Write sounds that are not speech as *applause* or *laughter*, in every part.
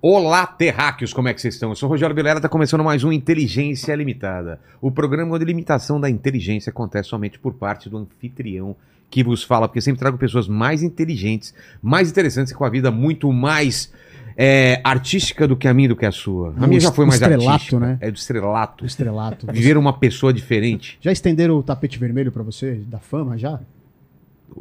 Olá, terráqueos, como é que vocês estão? Eu sou o Rogério Vilera, tá começando mais um Inteligência Limitada. O programa onde a limitação da inteligência acontece somente por parte do anfitrião que vos fala, porque sempre trago pessoas mais inteligentes, mais interessantes e com a vida muito mais é, artística do que a minha e do que a sua. A minha já foi mais estrelato, artística. né? É do estrelato. Do estrelato. Viver uma pessoa diferente. Já estenderam o tapete vermelho pra você? Da fama já?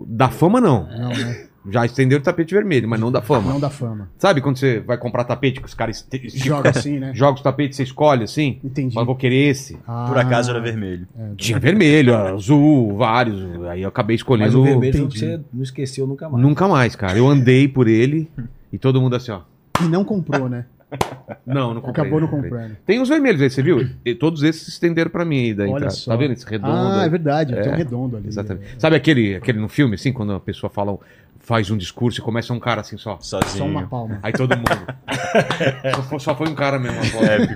Da fama, não. Não, né? Já estenderam o tapete vermelho, mas não da fama. Não da fama. Sabe quando você vai comprar tapete que os caras este- esticam- Joga assim, né? joga os tapetes, você escolhe assim? Entendi. Fala, vou querer esse. Ah, Por acaso era vermelho. Tinha vermelho, azul, vários. Aí eu acabei Mas escolhendo. o vermelho que entendi. você não esqueceu nunca mais. Nunca mais, cara. Eu andei por ele e todo mundo assim, ó. E não comprou, né? Não, não comprei. Acabou não comprando. Tem os vermelhos aí, você viu? E todos esses se estenderam pra mim aí da Olha entrada. só. Tá vendo esse redondo? Ah, é verdade. Tem um É, redondo ali. Exatamente. É. Sabe aquele, aquele no filme, assim, quando a pessoa fala, faz um discurso e começa um cara assim só. Sozinho. Só uma palma. Aí todo mundo. *laughs* só, foi, só foi um cara mesmo. agora.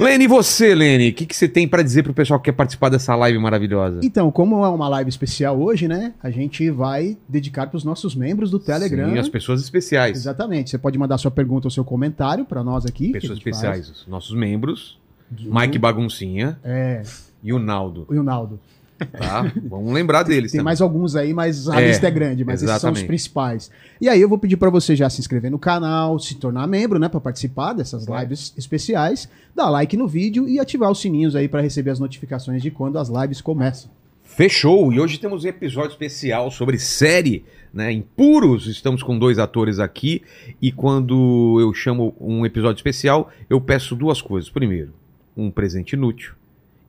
Lene, e você, Lene? O que, que você tem pra dizer pro pessoal que quer participar dessa live maravilhosa? Então, como é uma live especial hoje, né? A gente vai dedicar para os nossos membros do Telegram. Sim, as pessoas especiais. Exatamente. Você pode mandar sua pergunta ou seu comentário para nós aqui. Pessoas faz. especiais. Os nossos membros. Do- Mike Baguncinha É, e o Naldo, e o Naldo. Tá? Vamos lembrar deles Tem também. mais alguns aí, mas a É, lista é grande, mas esses são os exatamente. principais. E aí eu vou pedir para você já se inscrever no canal, se tornar membro, né, para participar dessas lives especiais, dar like no vídeo e ativar os sininhos aí para receber as notificações de quando as lives começam. Fechou! E hoje temos um episódio especial sobre série, né? Em puros, estamos com dois atores aqui. E quando eu chamo um episódio especial, eu peço duas coisas. Primeiro, um presente inútil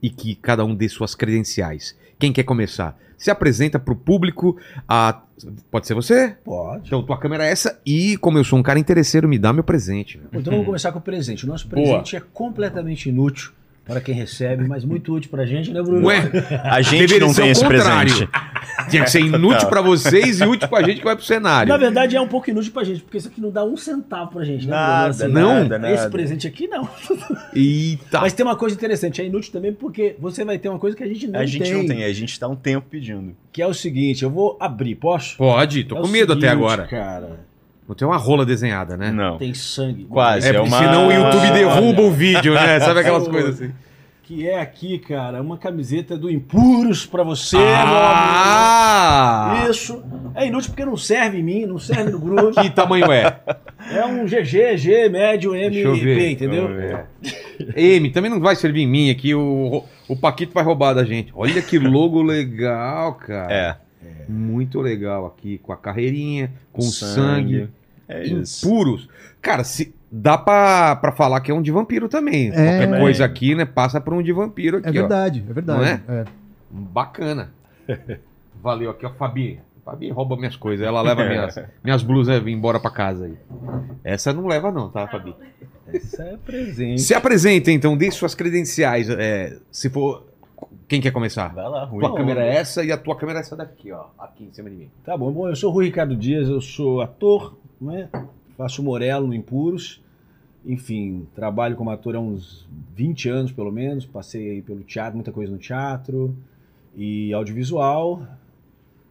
e que cada um dê suas credenciais. Quem quer começar? Se apresenta para o público. A... Pode ser você? Pode. Então, tua câmera é essa. E como eu sou um cara interesseiro, me dá meu presente. né? Então vamos *laughs* começar com o presente. O nosso Boa. presente é completamente inútil para quem recebe, mas muito útil pra gente, né, Bruno? Ué, A gente Deveria não ser tem o esse contrário. presente. tinha que ser inútil para vocês e útil pra gente que vai pro cenário. Na verdade é um pouco inútil pra gente, porque isso aqui não dá um centavo pra gente, né, Nada, Bruno? Não. nada, Esse nada. presente aqui não. *laughs* Eita! Mas tem uma coisa interessante, é inútil também porque você vai ter uma coisa que a gente não A gente tem, não tem, a gente tá um tempo pedindo. que é o seguinte, eu vou abrir, posso? Pode, tô É com o medo até seguinte, agora. cara. Não tem uma rola desenhada, né? Não. Tem sangue. Quase. É, é porque uma- senão o YouTube Olha. derruba o vídeo, né? Sabe aquelas *laughs* Olha. coisas assim. Que é aqui, cara, uma camiseta do Impuros pra você, ah! meu amigo. Isso. É inútil porque não serve em mim, não serve no Bruno. *laughs* Que tamanho é? É um GG, G, médio, M Deixa eu e ver. P, entendeu? M, também não vai servir em mim aqui. O, o Paquito vai roubar da gente. Olha que logo legal, cara. É. Muito legal aqui, com a carreirinha, com sangue. Sangue. É isso. impuros. Cara, se, dá pra, pra falar que é um de vampiro também. É. Qualquer coisa aqui, né? Passa por um de vampiro aqui, É ó. verdade, é verdade. Não é? É. Bacana. *laughs* Valeu aqui, ó, Fabi. Fabi rouba minhas coisas. Ela leva minhas, *laughs* minhas blusas embora pra casa aí. Essa não leva, não, tá, Fabi? Isso é presente. Se apresenta, então, dê suas credenciais. é, se for. Quem quer começar? Vai lá, Rui. Tua câmera é essa e a tua câmera é essa daqui, ó. Aqui em cima de mim. Tá bom, bom, eu sou o Rui Ricardo Dias, eu sou ator, né? faço Morelo no Impuros, enfim, trabalho como ator há uns 20 anos pelo menos, passei pelo teatro, muita coisa no teatro e audiovisual,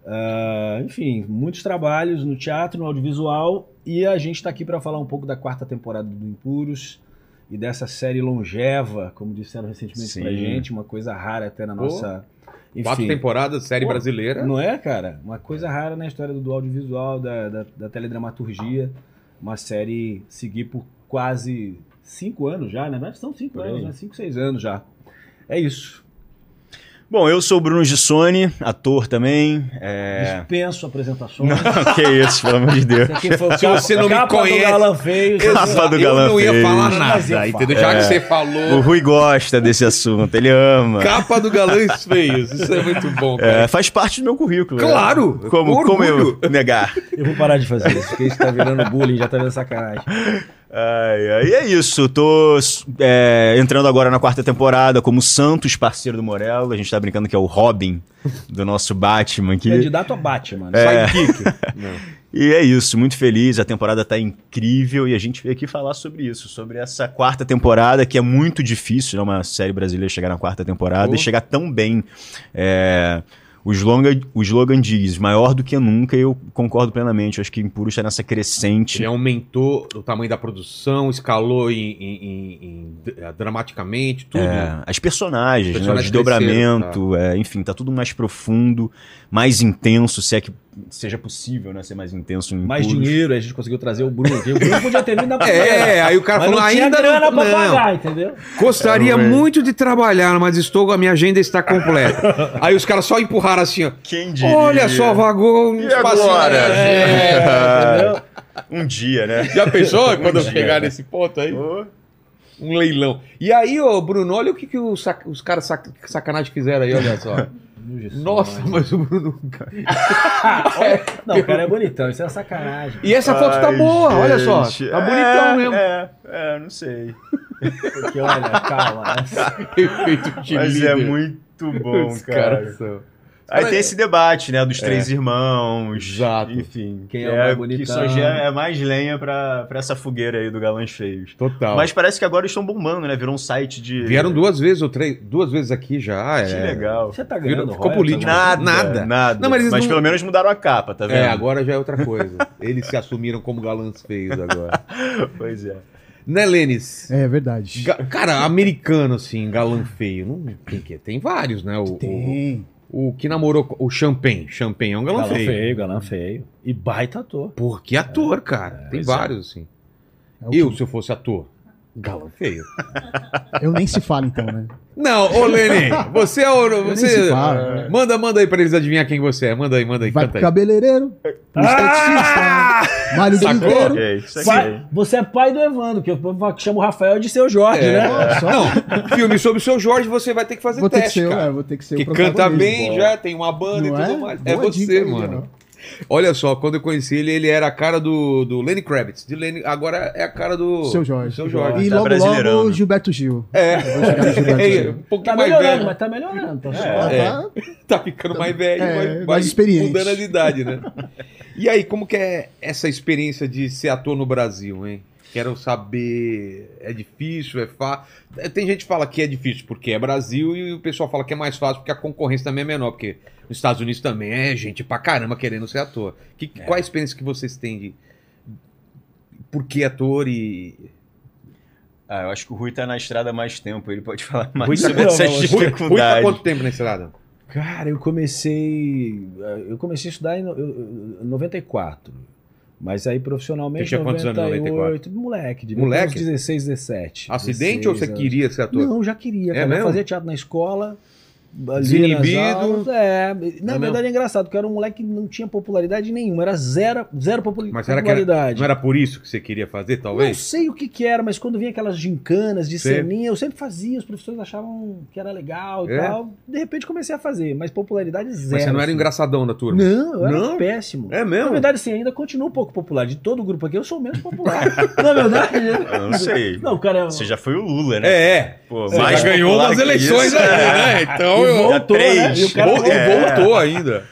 Ah, enfim, muitos trabalhos no teatro, no audiovisual e a gente está aqui para falar um pouco da quarta temporada do Impuros e dessa série longeva, como disseram recentemente pra Sim. gente, uma coisa rara até na nossa... Quatro temporadas, série Pô, brasileira. Não é, cara? Uma coisa rara na história do, audiovisual, da, da, da teledramaturgia. Uma série seguir por quase cinco anos já, né? Não São cinco Por aí. anos, né? Cinco, seis anos já. É isso. Bom, eu sou o Bruno Gissoni, ator também. É... Dispenso apresentações. Não, *laughs* que isso, pelo amor de Deus. O Se você não me capa conhece- do Galã Feio. Capa do eu Galã não ia Feio. falar eu nada, entendeu? Já É. que você O falou. Rui gosta desse assunto, ele ama. Capa do Galãs Feios. Isso é muito bom, cara. É, faz parte do meu currículo. né? Claro, Como, com como eu negar? Eu vou parar de fazer isso, porque isso tá virando bullying, já tá vendo sacanagem. Ai, e é isso. Tô é, entrando agora na quarta temporada como Santos, parceiro do Morello. A gente tá brincando que é o Robin do nosso Batman aqui. Candidato a Batman. né? É. Sidekick. *laughs* E é isso, muito feliz. A temporada tá incrível e a gente veio aqui falar sobre isso, sobre essa quarta temporada que é muito difícil, né? Uma série brasileira chegar na quarta temporada Oh. e chegar tão bem. É, O slogan, o slogan diz, maior do que nunca, e eu concordo plenamente. Eu acho que Impuros está nessa crescente. Ele aumentou o tamanho da produção, escalou em, em- em- dramaticamente, tudo. É, as personagens, Os né, o personagens desdobramento, é, enfim, tá tudo mais profundo, mais intenso, se é que seja possível, né, ser mais intenso em Mais Impuros. dinheiro, aí a gente conseguiu trazer o Bruno. O Bruno podia ter vindo na *laughs* É, aí o cara mas falou, não tinha ainda grana não, pra não. pagar, entendeu? Gostaria É, muito de trabalhar, mas estou, a minha agenda está completa. *laughs* aí os caras só empurraram assim, ó. Quem diria? Olha só, vagou um E espacinho. agora? É, entendeu? Um dia, né? Já pensou quando eu dia, chegar né? nesse ponto aí? Ô, Um leilão. E aí, ô Bruno, olha o que, que os, sac- os caras sac- sacanagem fizeram aí, olha só. Nossa, mas o Bruno. *laughs* Não, o cara é bonitão, isso é sacanagem. E essa foto tá ai, boa, olha só. gente. Tá bonitão É, mesmo. É, é, não sei. Porque, olha, calma. né? *laughs* Efeito de Mas líder. é muito bom, Os cara. caras são. Aí tem esse debate, né, dos três irmãos. Exato. Enfim. Quem que é o mais Que bonitão. só já é mais lenha pra, pra essa fogueira aí do Galãs Feios. Total. Mas parece que agora eles estão bombando, né? Virou um site de. Vieram duas vezes ou três, duas vezes aqui já. Que é. legal. Você tá Virou- ganhando ficou royalties, político. mano? Nada, Nada. nada. Não, mas eles não- pelo menos mudaram a capa, tá vendo? É, agora já é outra *laughs* coisa. Eles se assumiram como galãs feios agora. *laughs* Pois é. né, Lênis? É verdade. Ga- Cara, americano, assim, galã feio. Não, tem, que, tem vários, né? O, Tem. o, o que namorou com- o Champagne. Champagne é um galã, Galã feio. feio, galã feio. E baita ator. Porra, que ator, cara. tem é. vários, assim. É Eu, que- se eu fosse ator, galã feio. Eu nem se fala então, né? Não, ô Lene, *laughs* você é o. Você, se fala. manda, manda aí pra eles adivinhar quem você é. Manda aí, manda aí, Vai canta pro aí. cabeleireiro, pro esteticista, malho de Sacou? inteiro. Pai- você é pai do Evandro, que eu chamo o Rafael de seu Jorge, É. né? Não, filme sobre o seu Jorge, você vai ter que fazer Vou ter que teste, ser, cara. é, vou ter que ser que o canta protagonista. bem, já tem uma banda Não e tudo é? mais. É Boa você, dica mano. Olha só, quando eu conheci ele, ele era a cara do, do Lenny Kravitz. De Lenny, agora é a cara do. Seu Jorge. Seu Jorge. E Tá logo, logo, Gilberto Gil. É. *laughs* Gilberto É, Gil. um pouquinho Tá mais melhorando, velho. mas tá melhorando. Tá Ah, É. tá. *laughs* Tá ficando mais velho, É, mais vai experiente. mudando as idades, né? E aí, como que é essa experiência de ser ator no Brasil, hein? Quero saber, é difícil, é fácil? Tem gente que fala que é difícil porque é Brasil e o pessoal fala que é mais fácil porque a concorrência também é menor, porque nos Estados Unidos também é gente pra caramba querendo ser ator. Que, Qual a experiência que vocês têm de por que ator e... Ah, eu acho que o Rui tá na estrada há mais tempo, ele pode falar *laughs* mais Rui tá- sobre Não, essas Rui, Rui tá quanto tempo na estrada? Cara, eu comecei. Eu comecei a estudar em no- eu- eu- 94. Mas aí profissionalmente. Você tinha quantos anos em 98, Moleque, ter Moleque? uns 16, 17. Acidente ou você 16 anos. queria ser ator? Não, já queria. É cara. Eu fazia teatro na escola. Ali Desinibido. nas aulas, É, na É verdade é engraçado, porque eu era um moleque que não tinha popularidade nenhuma, era zero, zero populi- Mas será que era, popularidade. não era por isso que você queria fazer, Não talvez? sei o que que era, mas quando vinha aquelas gincanas de Sei. ceninha, eu sempre fazia, os professores achavam que era legal e É? tal. De repente comecei a fazer, mas popularidade zero. Mas você não era assim. engraçadão da turma? Não, eu era Não? péssimo. É mesmo? Na verdade, sim, ainda continuo um pouco popular. De todo o grupo aqui, eu sou o menos popular. *laughs* Na verdade. Eu não *laughs* sei. Não, cara. Você já foi o Lula, né? É, é. Pô, ganhou que eleições aí, é. né? *laughs* Então E eu. voltou, três. né? E o cara Vol- É. voltou ainda.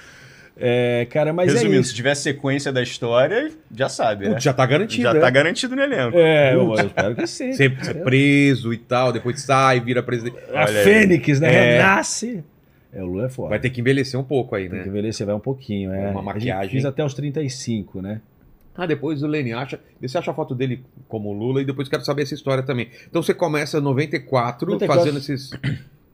É, cara, mas Resumindo, é se tiver sequência da história, já sabe, né? Já tá garantido. já é. tá garantido no elenco. É, eu, eu espero que sim. Ser, ser preso e tal, depois sai, vira presidente. A Olha aí. Fênix, né? É. Renasce. É, o Lula é foda. Vai ter que envelhecer um pouco aí, Tem que né? envelhecer, vai um pouquinho. É. Uma maquiagem. Fiz até os 35, né? Ah, depois o Lenin acha. Você acha a foto dele como Lula e depois quero saber essa história também. Então você começa em 94, 94. fazendo esses.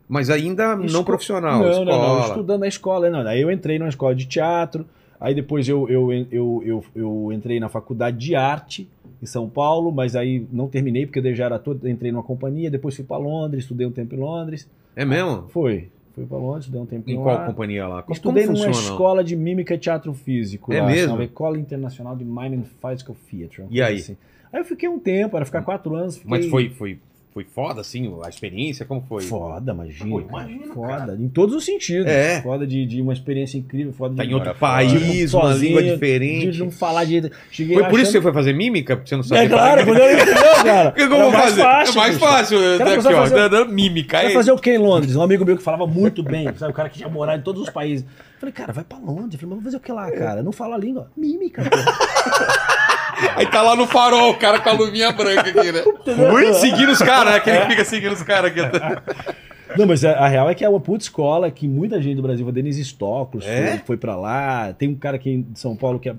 Mas ainda não Esco- profissional, não, escola. Não, não, estudando na escola. Não. Aí eu entrei numa escola de teatro, aí depois eu, eu, eu, eu, eu entrei na faculdade de arte em São Paulo, mas aí não terminei porque eu já era todo, entrei numa companhia, depois fui para Londres, estudei um tempo em Londres. É mesmo? Foi. Fui para Londres, estudei um tempo Em lá. qual companhia lá? Como, Estudei como numa funciona? escola de mímica e teatro físico. É lá, mesmo? Escola Internacional de Mime and Physical Theatre. E aí? assim. Aí eu fiquei um tempo, era ficar quatro anos. Fiquei... Mas foi, foi, foi foda, assim, a experiência? Como foi? Foda, imagina. Pô, cara. imagina, Foda, em todos os sentidos. É. Foda de, de uma experiência incrível, foda Tá de em outro país, uma sozinho, língua diferente. De não falar de. Cheguei Foi por isso que você achando- foi fazer mímica? Porque você não sabia É claro, quando eu entendeu, *laughs* cara. O que eu Era vou mais fazer? Fácil, é mais fácil. Cara, Daqui, a ó, fazer- dando mímica. Aí. fazer o que em Londres? Um amigo meu que falava muito bem, sabe? O cara que tinha morado em todos os países. Eu falei, cara, vai pra Londres. Eu falei, mas vou fazer o que lá, cara? Eu não falo a língua. Mímica, pô. *laughs* Aí tá lá no farol, o cara com a luvinha branca aqui, né? Ui, seguindo os caras, né? Aquele que fica seguindo os caras aqui. Não, mas a, a real é que é uma puta escola que muita gente do Brasil, a Denise Stoklos É? foi, foi pra lá. Tem um cara aqui de São Paulo que é,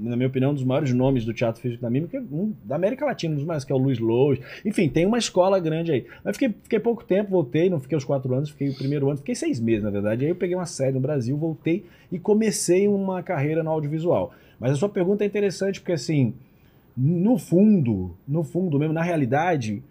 na minha opinião, um dos maiores nomes do teatro físico da mímica, um, da América Latina, um dos mais, que é o Luiz Lois. Enfim, tem uma escola grande aí. Mas fiquei, fiquei pouco tempo, voltei, não fiquei os quatro anos, fiquei o primeiro ano, fiquei seis meses, na verdade. Aí eu peguei uma série no Brasil, voltei e comecei uma carreira no audiovisual. Mas a sua pergunta é interessante, porque assim, no fundo, no fundo mesmo, na realidade,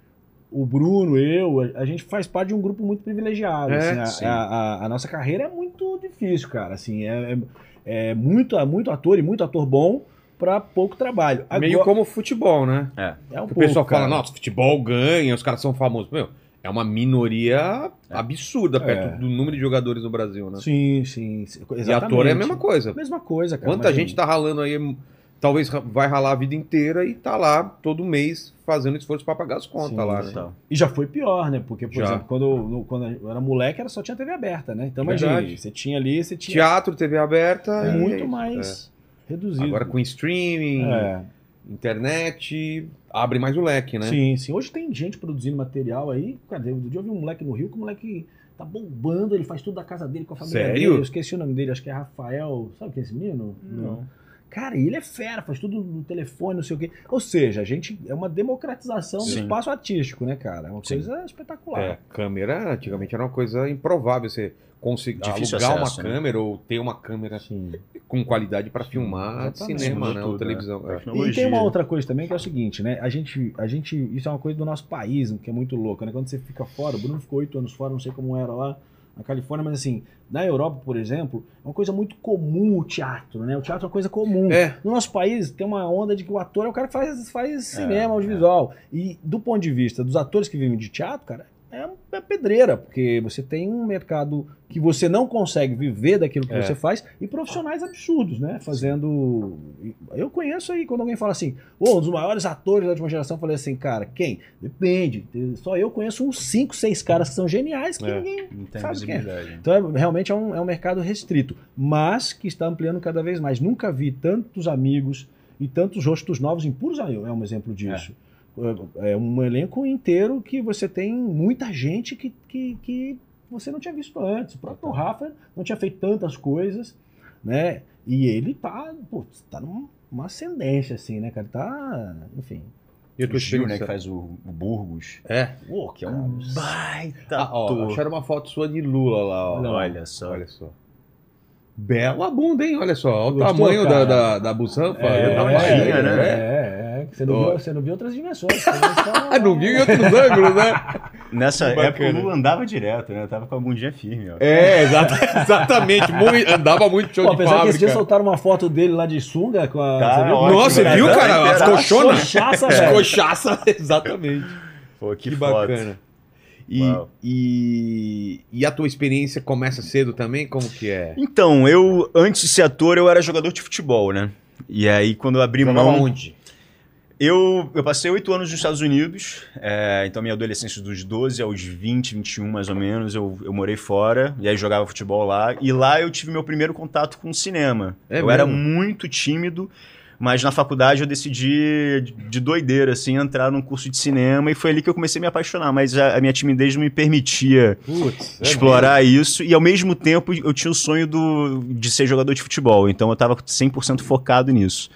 o Bruno, eu, a, gente faz parte de um grupo muito privilegiado. É, assim, a- a, a- a nossa carreira é muito difícil, cara. Assim, é, é, é muito, muito ator e muito ator bom para pouco trabalho. Meio Agora- como futebol, né? É. é um o pouco, pessoal fala, cara. nossa, futebol ganha, os caras são famosos. Meu, é uma minoria absurda perto É. do número de jogadores no Brasil, né? Sim, sim. sim, E exatamente. ator é a mesma coisa. Mesma coisa, cara. Quanta imagina. gente tá ralando aí, talvez vai ralar a vida inteira e tá lá todo mês fazendo esforço pra pagar as contas Sim, lá, né? Então. E já foi pior, né? Porque, por Já. exemplo, quando, quando eu era moleque, era só tinha TV aberta, né? Então, imagina, você tinha ali, você tinha Teatro, TV aberta. é muito mais reduzido. Agora com streaming, É. internet, abre mais o leque, né? Sim, sim. Hoje tem gente produzindo material aí. Cadê? Outro dia eu vi um moleque no Rio que o moleque tá bombando, ele faz tudo da casa dele com a família Sério? dele. Eu esqueci o nome dele, acho que é Rafael. Sabe quem é esse menino? Não. Cara, ele é fera, faz tudo no telefone, não sei o quê. Ou seja, a gente é uma democratização do Sim. espaço artístico, né, cara? É uma Sim. coisa espetacular. É, câmera antigamente era uma coisa improvável você conseguir Difícil alugar acesso, uma né? câmera ou ter uma câmera Sim. com qualidade pra filmar exatamente. cinema, né? tudo, ou televisão. né? é. E tem uma outra coisa também que é o seguinte, né? A gente, a gente, isso é uma coisa do nosso país, que é muito louco, né? Quando você fica fora, o Bruno ficou oito anos fora, não sei como era lá na Califórnia, mas assim, na Europa, por exemplo, é uma coisa muito comum o teatro, né? O teatro é uma coisa comum. É. No nosso país tem uma onda de que o ator é o cara que faz, faz cinema, audiovisual. E do ponto de vista dos atores que vivem de teatro, cara, é é pedreira, porque você tem um mercado que você não consegue viver daquilo que É. você faz e profissionais absurdos, né? Fazendo. Eu conheço aí quando alguém fala assim, ô, um dos maiores atores da última geração, eu falei assim, cara, quem? Depende. Só eu conheço uns 5, 6 caras que são geniais que É. ninguém Sabe o que é? visibilidade. então, é- realmente é um, é um mercado restrito, mas que está ampliando cada vez mais. Nunca vi tantos amigos e tantos rostos novos em Puros é um exemplo disso. É. é um elenco inteiro que você tem muita gente que, que, que você não tinha visto antes. O próprio Rafa não tinha feito tantas coisas, né? E ele tá, pô, tá numa ascendência, assim, né, cara? Ele Tá, enfim. E O Gil, né, que faz o, o Burgos. É. Pô, que é um baita Ah, ó, acharam uma foto sua de Lula lá, ó. Olha só. Olha só. Bela bunda, hein? Olha só. Olha o Gostou, tamanho da, cara? da, da busanfa. É, da é, barriga, é, né? É, é. Você não, Ó. viu, você não viu outras dimensões. só- Ah, *laughs* não viu em outros ângulos, né? Nessa época o. Lula andava direto, né? Tava com a bundinha firme, ó. É, exata- *laughs* exatamente. Muito- andava muito show Pô, de apesar que esse dia fábrica. soltaram uma foto dele lá de sunga com a. Tá, você viu? ótimo, Nossa, você cara. viu, cara? As colchonas? Cochaça, *laughs* As velho. cochaça, exatamente. Pô, que, Que, foto. bacana. E, e, e a tua experiência começa cedo também? Como que é? Então, eu, antes de ser ator, eu era jogador de futebol, né? E aí, quando eu abri Jogava mão. onde? Eu, eu passei oito anos nos Estados Unidos, é, então minha adolescência dos 12 aos 20, 21 mais ou menos, eu, eu morei fora, e aí jogava futebol lá, e lá eu tive meu primeiro contato com o cinema. É eu era mesmo? muito tímido, mas na faculdade eu decidi, de- de doideira, assim, entrar num curso de cinema, e foi ali que eu comecei a me apaixonar, mas a, a minha timidez não me permitia Putz, é explorar isso, e ao mesmo tempo eu tinha o sonho do, de ser jogador de futebol, então eu tava 100% focado nisso.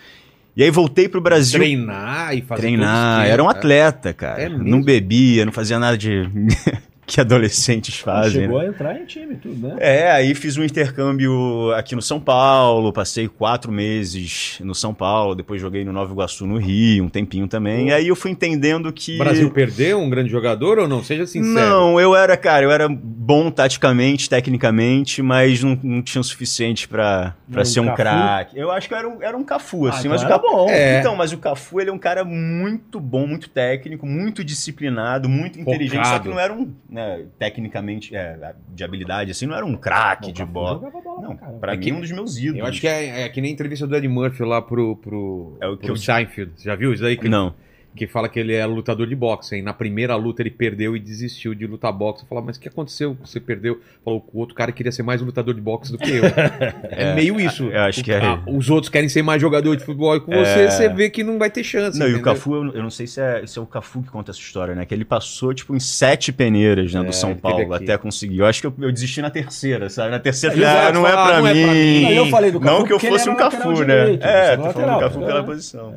E aí voltei pro Brasil Treinar e fazer treinar. Era um esquema, atleta, cara. É não bebia, não fazia nada de *laughs* *laughs* que adolescentes *laughs* fazem. Chegou né? a entrar em time tudo, né? É, aí fiz um intercâmbio aqui no São Paulo, passei quatro meses no São Paulo, depois joguei no Nova Iguaçu, no Rio, um tempinho também. E aí eu fui entendendo que. O Brasil perdeu um grande jogador ou não? Seja sincero. Não, eu era, cara, eu era bom taticamente, tecnicamente, mas não, não tinha o suficiente pra, pra Um ser um craque. Eu acho que eu era um, era um Cafu, assim, então mas o era Cafu. bom. É. Então, mas o Cafu, ele é um cara muito bom, muito técnico, muito disciplinado, muito inteligente, só Focado. que não era um, né, tecnicamente, é, de habilidade, assim, não era um craque de bola. jogava bola Não, pra caramba. pra É mim que- é um dos meus ídolos. Eu acho que é, é que nem a entrevista do Ed Murphy lá pro, pro, É o que pro eu- Seinfeld. Já viu isso aí? Que ele- Não. Que fala que ele é lutador de boxe. E na primeira luta ele perdeu e desistiu de lutar boxe. Fala, mas o que aconteceu? Você perdeu? Falou, o outro cara queria ser mais um lutador de boxe do que eu. *laughs* é, meio isso. Eu acho que é. Ah, os outros querem ser mais jogador de futebol e com você, você vê que não vai ter chance. Não, e o entendeu? Cafu, eu eu não sei se é, se é o Cafu que conta essa história, né? Que ele passou, tipo, em sete peneiras, né, É, do São ele teve Paulo, até conseguir. Eu acho que eu, eu desisti na terceira, sabe? Na terceira, ah, não é outros pra falam, "Ah, não é pra mim. mim." Aí eu falei do Cafu Não que eu fosse um Cafu, né? direito, é, tô falando do Cafu é. pela posição.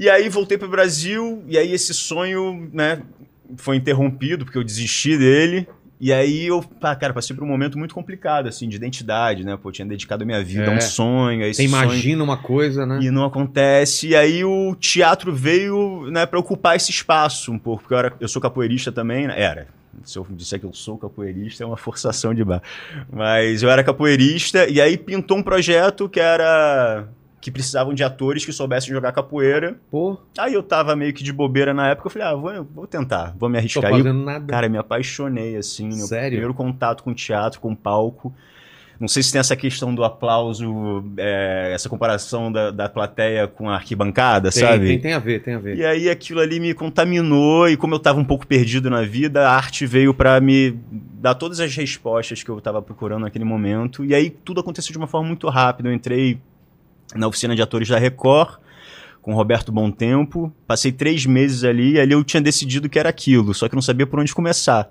E aí voltei pro Brasil, e aí esse sonho, né, foi interrompido, porque eu desisti dele. E aí eu, pá, cara, passei por um momento muito complicado, assim, de identidade, né? Pô, eu tinha dedicado a minha vida a É. um sonho, a esse Você sonho imagina uma coisa, né? e não acontece. E aí o teatro veio, né, para ocupar esse espaço um pouco, porque eu, era, eu sou capoeirista também, né? era. Se eu disser que eu sou capoeirista, é uma *laughs* forçação de bar. Mas eu era capoeirista, e aí pintou um projeto que era. Que precisavam de atores que soubessem jogar capoeira. Pô, Aí eu tava meio que de bobeira na época, eu falei, ah, vou, vou tentar, vou me tô arriscar. E, fazendo nada. cara, me apaixonei, assim, Sério? primeiro contato com o teatro, com o palco. Não sei se tem essa questão do aplauso, é, essa comparação da, da plateia com a arquibancada, tem, sabe? tem, tem a ver, tem a ver. E aí aquilo ali me contaminou e como eu tava um pouco perdido na vida, a arte veio pra me dar todas as respostas que eu tava procurando naquele momento. E aí tudo aconteceu de uma forma muito rápida. Eu entrei na oficina de atores da Record com o Roberto Bom Tempo, passei três meses ali e ali eu tinha decidido que era aquilo, só que não sabia por onde começar.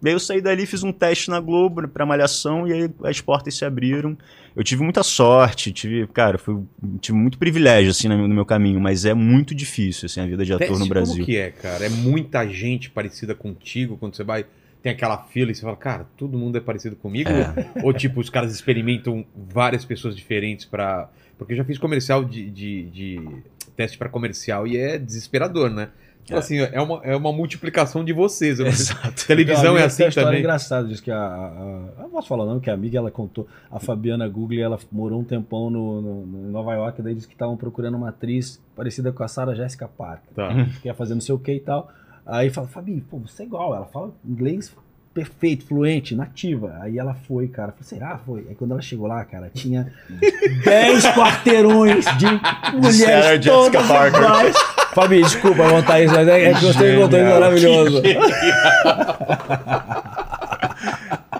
Daí eu saí dali, fiz um teste na Globo pra Malhação e aí as portas se abriram. Eu tive muita sorte, tive, cara, foi, tive muito privilégio assim no meu caminho, mas é muito difícil assim a vida de ator Teste no Brasil. Como que é, cara? É muita gente parecida contigo quando você vai. Tem aquela fila e você fala, cara, todo mundo é parecido comigo? É. Ou tipo, os caras experimentam várias pessoas diferentes pra. Porque eu já fiz comercial de, de, de teste pra comercial e é desesperador, né? Tipo É. assim, é uma, é uma multiplicação de vocês. Exato. Televisão é assim tem uma história também. engraçada, diz que a, a, a- Eu não posso falar não, que a amiga ela contou, a Fabiana Google, ela morou um tempão no, no- no- em Nova York, daí disse que estavam procurando uma atriz parecida com a Sarah Jessica Parker, Tá. que ia fazer não sei o que e tal. Aí fala, Fabi, pô, você é igual, ela fala inglês perfeito, fluente, nativa. Aí ela foi, cara, falei, será? Foi. Aí quando ela chegou lá, cara, tinha *laughs* 10 quarteirões de mulheres Jessica todas Parker. iguais. Fabi, desculpa contar isso, mas é é que você contou isso maravilhoso. *laughs*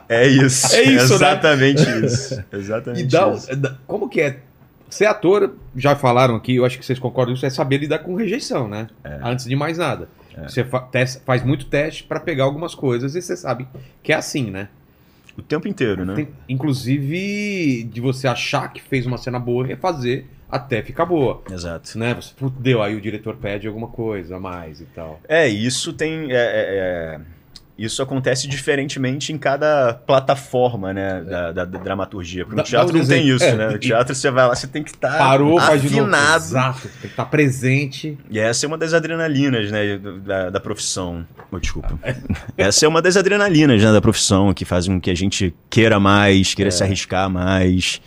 É isso. É isso, né? Exatamente isso. Exatamente E dá, isso. dá- como que é? Ser ator, já falaram aqui, eu acho que vocês concordam isso, é saber lidar com rejeição, né? Antes de mais nada. Você fa- faz muito teste pra pegar algumas coisas e você sabe que é assim, né? O tempo inteiro, né? Tem- inclusive, de você achar que fez uma cena boa, refazer até ficar boa. Exato. Né? Você, deu, aí o diretor pede alguma coisa a mais e tal. É, isso tem. é, é, é, isso acontece diferentemente em cada plataforma, né? Da, da- da dramaturgia. Porque Dá- no teatro não tem exemplo. isso, É, né? No teatro você vai lá, você tem que estar Parou, faz de novo. afinado. Exato, tem que estar presente. E essa é uma das adrenalinas, né, da, da profissão. Oh, desculpa. *laughs* essa é uma das adrenalinas, né, da profissão, que fazem com que a gente queira mais, queira se arriscar mais.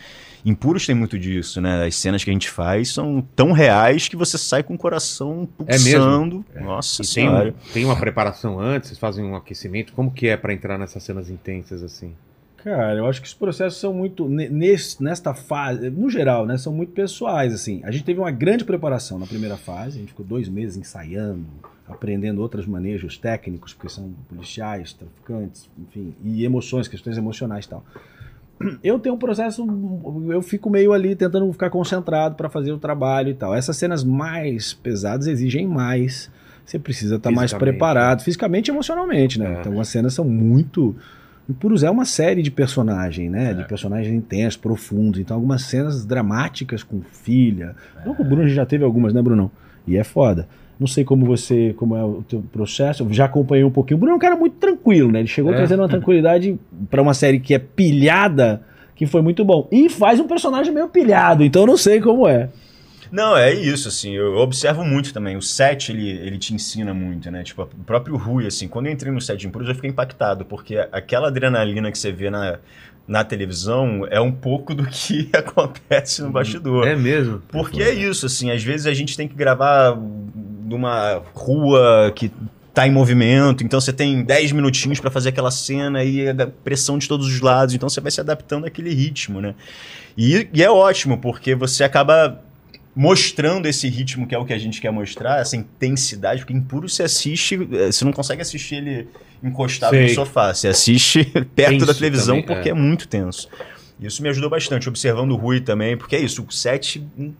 Em Puros tem muito disso, né? As cenas que a gente faz são tão reais que você sai com o coração É mesmo? pulsando. Nossa E tem, senhora. um- tem uma preparação antes, vocês fazem um aquecimento. Como que é pra entrar nessas cenas intensas assim? Cara, eu acho que os processos são muito, ne- nesse, nesta fase, no geral, né, são muito pessoais, assim. A gente teve uma grande preparação na primeira fase, a gente ficou dois meses ensaiando, aprendendo outros manejos técnicos, porque são policiais, traficantes, enfim, e emoções, questões emocionais e tal. Eu tenho um processo, eu fico meio ali tentando ficar concentrado para fazer o trabalho e tal. Essas cenas mais pesadas exigem mais, você precisa estar mais Fisicamente, preparado, fisicamente e emocionalmente, né? É. Então, algumas cenas são muito o Purus é uma série de personagem, né? É. De personagens intensos, profundos. Então, algumas cenas dramáticas com filha. Não que o Bruno já teve algumas, né, Brunão? E é foda. Não sei como você, como é o teu processo. Eu já acompanhei um pouquinho. O Bruno é um cara muito tranquilo, né? Ele chegou É. trazendo uma tranquilidade pra uma série que é pilhada, que foi muito bom. E faz um personagem meio pilhado, então eu não sei como é. Não, é isso, assim, eu observo muito também. O set, ele, ele te ensina muito, né? Tipo, o próprio Rui, assim, quando eu entrei no set de Impuros, eu fiquei impactado, porque aquela adrenalina que você vê na, na televisão é um pouco do que *laughs* acontece no bastidor. É mesmo? Porque é isso, assim, às vezes a gente tem que gravar numa rua que tá em movimento, então você tem 10 minutinhos pra fazer aquela cena e a pressão de todos os lados, então você vai se adaptando àquele ritmo, né? E, e é ótimo, porque você acaba mostrando esse ritmo que é o que a gente quer mostrar, essa intensidade, porque impuro você assiste, eh, você não consegue assistir ele encostado Sei. no sofá, você assiste *laughs* perto Tenso da televisão também, porque é. é. muito tenso. Isso me ajudou bastante, observando o Rui também, porque é isso, o set um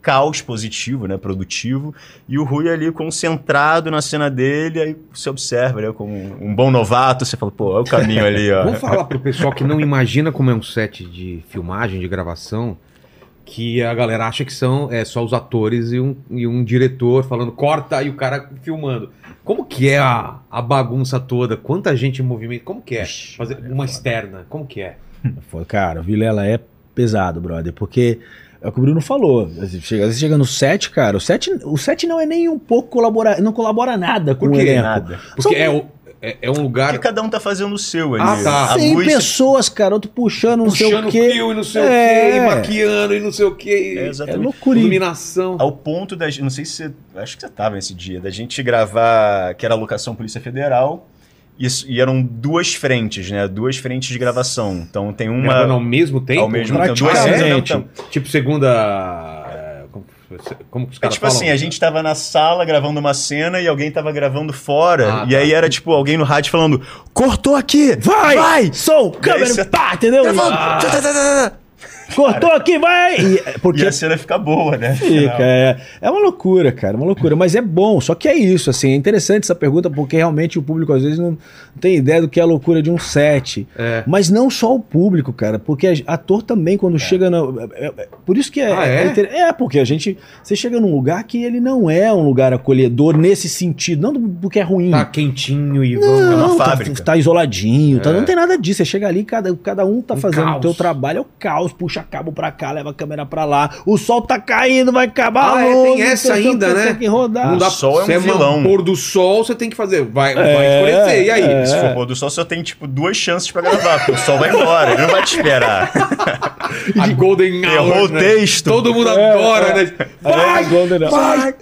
caos positivo, né, produtivo, e o Rui ali concentrado na cena dele, aí você observa, né, como um bom novato, você fala, pô, é o caminho ali, ó. *laughs* Vamos falar pro pessoal que não imagina como é um set de filmagem, de gravação, que a galera acha que são é, só os atores e um, e um diretor falando corta e o cara filmando. Como que é a, a bagunça toda? Quanta gente em movimento? Como que é? Fazer uma externa, como que é? *laughs* Foi, cara, o Vilela é pesado, brother, porque é o que o Bruno falou. Você chega, você chega no set, cara, o set, o set não é nem um pouco colabora, não colabora nada com Por o elenco. Nada. Porque São- é, o- é, é um lugar Porque cada um tá fazendo o seu ali. Ah, tá. A 100 luz- pessoas, cara, outro puxando, não sei puxando o quê. fio e não sei É. o quê, e maquiando e não sei o quê. É, e- É exatamente. loucura. iluminação. Ao ponto da gente, não sei se você, acho que você tava nesse dia, da gente gravar, que era a locação Polícia Federal, isso, e eram duas frentes, né? Duas frentes de gravação. Então tem uma Gravando ao mesmo tempo? ao mesmo tempo, duas Praticamente. cenas ao mesmo tempo. Tipo segunda... é, Como, que os É caras tipo falam? assim, a gente tava na sala gravando uma cena e alguém tava gravando fora. Ah, e tá. aí era tipo alguém no rádio falando: cortou aqui! Vai! Vai! Som, câmera, você- pá, entendeu? Gravando! Ah, Cortou aqui, vai! E- porque E a cena fica boa, né? Fica, é, é uma loucura, cara, uma loucura. Mas é bom, só que é isso, assim, é interessante essa pergunta, porque realmente o público às vezes não, não tem ideia do que é a loucura de um set. É. Mas não só o público, cara, porque ator também, quando chega na. é- é- é- por isso que é. Ah, é? inter- é, porque a gente. Você chega num lugar que ele não é um lugar acolhedor nesse sentido, não do- porque é ruim. Tá quentinho e É vamos... uma Não, tá, fábrica. tá isoladinho, tá- É. não tem nada disso. Você chega ali, cada, cada um tá Um fazendo caos. o teu trabalho, é o caos, puxa cabo pra cá, leva a câmera pra lá, o sol tá caindo, vai acabar. Ah, é, a luz, tem essa o que, ainda, né? Tem que rodar. Não dá O sol é um você vilão. pôr do sol, você tem que fazer. Vai, vai É, escurecer. E aí? é. Se for pôr do sol, só tem tipo duas chances pra gravar, porque o sol vai embora, ele não vai te esperar. *laughs* A Golden Errou Hour. o né? texto. Todo mundo É, adora, é. né? Vai, Golden- Vai!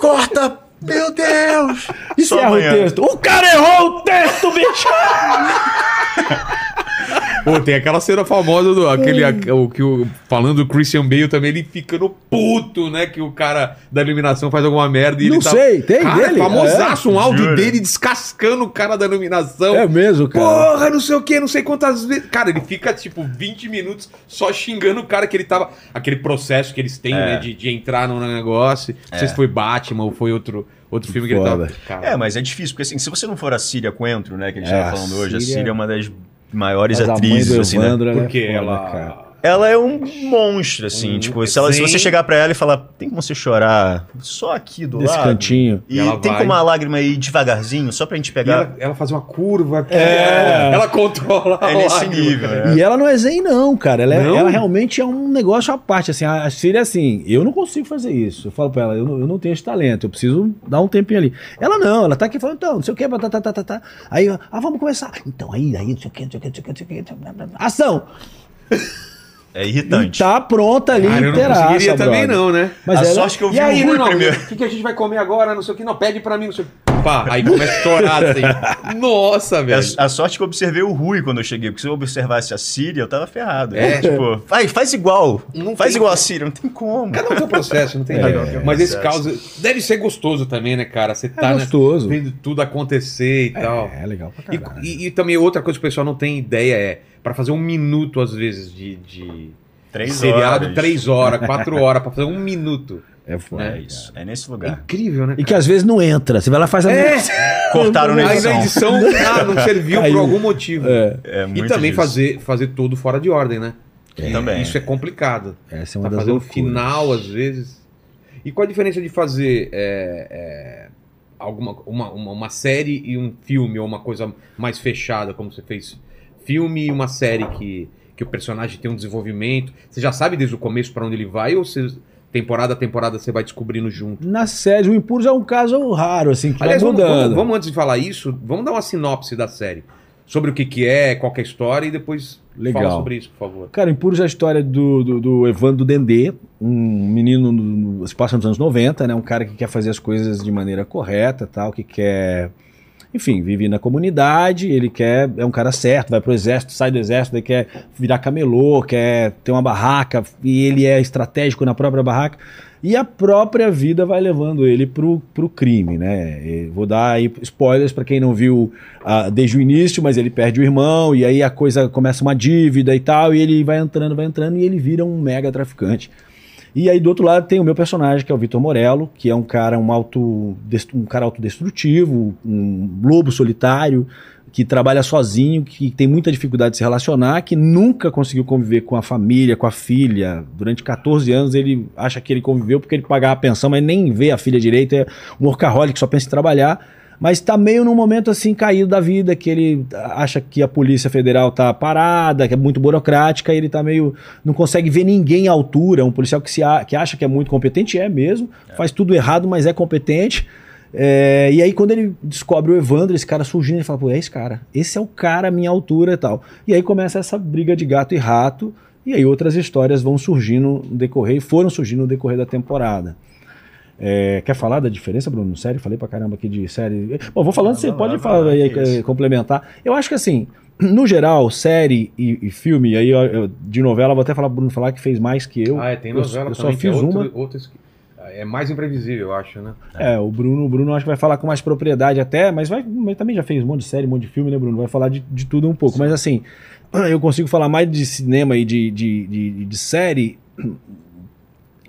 Corta! Meu Deus! E Só erra o texto? O cara errou o texto, bicho! *laughs* Pô, tem aquela cena famosa do aquele a- o que o falando do Christian Bale também, ele fica no puto, né, que o cara da iluminação faz alguma merda e Não ele tá sei, tem cara, dele? É famosaço um áudio Jura? dele descascando o cara da iluminação. É mesmo, cara. Porra, não sei o que, não sei quantas vezes. Cara, ele fica tipo 20 minutos só xingando o cara que ele tava. Aquele processo que eles têm, É. né, de, de entrar no negócio. Não sei É. se foi Batman ou foi outro, outro filme que ele tava. Cara, É, mas é difícil, porque assim, se você não for a Síria Coentro, né, que a gente É, tava a falando hoje, a Síria é uma das maiores Mas a mãe atrizes, do assim, né? Evandro, é porque ela. cara. Ela é um monstro, assim, Um- tipo, se, ela- se você chegar pra ela e falar, tem como você chorar só aqui do Desse lado? cantinho. E E tem vai. como a lágrima ir devagarzinho, só pra gente E pegar. ela, ela faz uma curva. É. Ela controla. a É nesse lágrima. nível, né? E ela não é zen, não, cara. Ela, é- Não? ela realmente é um negócio à parte. Assim, a Síria é assim, eu não consigo fazer isso. Eu falo pra ela, eu não, eu não tenho esse talento, eu preciso dar um tempinho ali. Ela não, ela tá aqui falando, então, não sei o que, tá, tá, tá, tá, tá. Aí, ah, vamos começar. Então, aí, aí, não sei o que, não sei o que, não sei o que, não sei o que. Ação! É E irritante. tá pronta ali, Cara, eu não conseguiria também, brother. não, né? Mas A ela, sorte que eu vi E o aí, Rui não, não, primeiro. o que, que a gente vai comer agora? Não sei o que, não, pede pra mim, não sei o que. Pá, aí começa a chorar assim. *laughs* Nossa, velho. A, a sorte que eu observei o Rui quando eu cheguei, porque se eu observasse a Síria, eu tava ferrado. É? Tipo, vai, faz igual. Não faz igual como. a Síria, não tem como. Cada um tem um processo, não tem Cada jeito. um Mas esse processo. caso deve ser gostoso também, né, cara? Você tá é né, gostoso. vendo tudo acontecer e tal. É, legal pra E, caralho. e- e também outra coisa que o pessoal não tem ideia é, pra fazer um minuto, às vezes, de, de Três seriado, horas. três horas, quatro *laughs* horas, pra fazer um minuto. É foda. É isso. É nesse É lugar. incrível, né? E que às vezes não entra. Você vai lá e faz a É, *laughs* Cortaram na aí edição. na edição *laughs* ah, não serviu Caiu. por algum motivo. É, É E também disso. fazer, fazer tudo fora de ordem, né? Também. Isso é complicado. essa é uma Tá das fazendo loucuras. final, às vezes. E qual a diferença de fazer é, é, alguma, uma, uma, uma série e um filme, ou uma coisa mais fechada, como você fez filme e uma série que, que o personagem tem um desenvolvimento? Você já sabe desde o começo pra onde ele vai, ou você, temporada a temporada você vai descobrindo junto? Na série, o Impuros é um caso raro, assim, que Aliás, vai vamos, mudando. vamos, vamos, antes de falar isso, vamos dar uma sinopse da série. Sobre o que, que é, qual que é a história, e depois Legal. fala sobre isso, por favor. Cara, Impuros é a história do, do, do Evandro Dendê, um menino no, no, se passa nos anos 90, né? Um cara que quer fazer as coisas de maneira correta, tal, que quer enfim, vive na comunidade, ele quer, é um cara certo, vai pro exército, sai do exército, ele quer virar camelô, quer ter uma barraca, e ele é estratégico na própria barraca. E a própria vida vai levando ele pro, pro crime, né? E vou dar aí spoilers para quem não viu uh, desde o início, mas ele perde o irmão, e aí a coisa começa uma dívida e tal, e ele vai entrando, vai entrando, e ele vira um mega traficante. E aí do outro lado tem o meu personagem, que é o Vitor Morello, que é um cara um auto um cara autodestrutivo, um lobo solitário, que trabalha sozinho, que tem muita dificuldade de se relacionar, que nunca conseguiu conviver com a família, com a filha. Durante 14 anos ele acha que ele conviveu porque ele pagava a pensão, mas nem vê a filha direito, é um workaholic só pensa em trabalhar. Mas está meio num momento assim caído da vida, que ele acha que a Polícia Federal tá parada, que é muito burocrática, e ele tá meio. não consegue ver ninguém à altura. Um policial que, se a, que acha que é muito competente, é mesmo, é. faz tudo errado, mas é competente é, e aí, quando ele descobre o Evandro, esse cara surgindo, ele fala: pô, é esse cara. Esse é o cara à minha altura e tal. E aí começa essa briga de gato e rato. E aí outras histórias vão surgindo no decorrer, e foram surgindo no decorrer da temporada. É, quer falar da diferença, Bruno? Série? Falei pra caramba aqui de série. Bom, vou falando, não, você não, pode não, falar aí, é complementar. Eu acho que assim, no geral, série e, e filme, aí eu, eu, de novela, vou até falar pro Bruno falar que fez mais que eu. Ah, é, tem novela eu, eu só fiz é outro, uma. Outro é mais imprevisível, eu acho, né? É, o Bruno, o Bruno acho que vai falar com mais propriedade até, mas vai, mas também já fez um monte de série, um monte de filme, né, Bruno? Vai falar de, de tudo um pouco. Sim. Mas assim, *clears throat* eu consigo falar mais de cinema e de, de, de, de série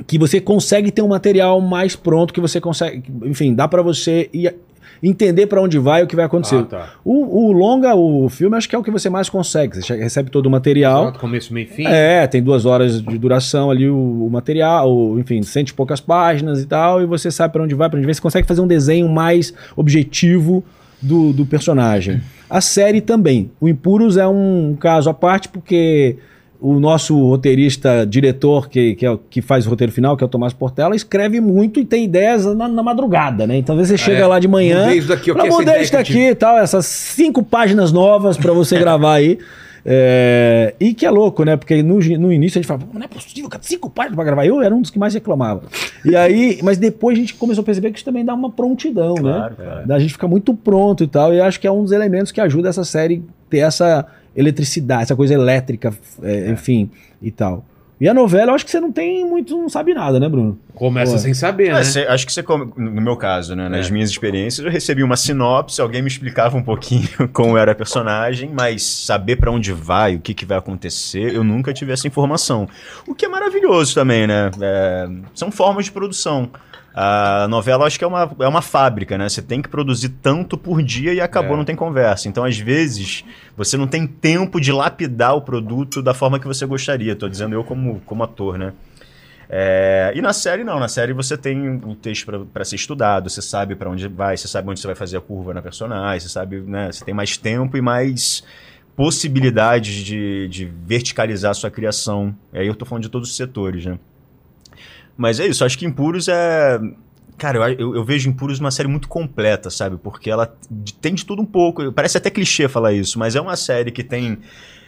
que você consegue ter um material mais pronto, que você consegue, enfim, dá para você ir entender para onde vai o que vai acontecer. Ah, tá. o, o, longa, o filme, acho que é o que você mais consegue. Você recebe todo o material. Exato, começo, meio fim. É, tem duas horas de duração ali o, o material, ou, enfim, cento e poucas páginas e tal, e você sabe para onde vai, para onde vai. Você consegue fazer um desenho mais objetivo do, do personagem. A série também. O Impuros é um caso à parte, porque o nosso roteirista, diretor, que, que, é, que faz o roteiro final, que é o Tomás Portela, escreve muito e tem ideias na, na madrugada, né? Então, às vezes você chega é, lá de manhã. Mudei isso daqui, eu mudei isso daqui e tal, essas cinco páginas novas para você *laughs* gravar aí. É, e que é louco, né? Porque no, no início a gente falava, não é possível, cara, cinco páginas pra gravar. Eu era um dos que mais reclamava. E aí, mas depois a gente começou a perceber que isso também dá uma prontidão, claro, né? Claro. Da gente ficar muito pronto e tal. E acho que é um dos elementos que ajuda essa série ter essa eletricidade, essa coisa elétrica, é, é. enfim, e tal. E a novela, eu acho que você não tem muito, não sabe nada, né, Bruno? Começa Pô. sem saber, é, né? Cê, acho que você, no meu caso, né, nas é. minhas experiências, eu recebi uma sinopse, alguém me explicava um pouquinho *laughs* como era a personagem, mas saber para onde vai, o que, que vai acontecer, eu nunca tive essa informação. O que é maravilhoso também, né? É, são formas de produção. A novela acho que é uma, é uma fábrica, né? Você tem que produzir tanto por dia e acabou, é. não tem conversa. Então, às vezes, você não tem tempo de lapidar o produto da forma que você gostaria. Estou dizendo eu como, como ator, né? É, e na série não, na série você tem um texto para ser estudado, você sabe para onde vai, você sabe onde você vai fazer a curva na personagem, você sabe, né, você tem mais tempo e mais possibilidades de, de verticalizar a sua criação. E aí eu estou falando de todos os setores, né? Mas é isso, acho que Impuros é. Cara, eu, eu, vejo Impuros uma série muito completa, sabe? Porque ela tem de tudo um pouco. Parece até clichê falar isso, mas é uma série que tem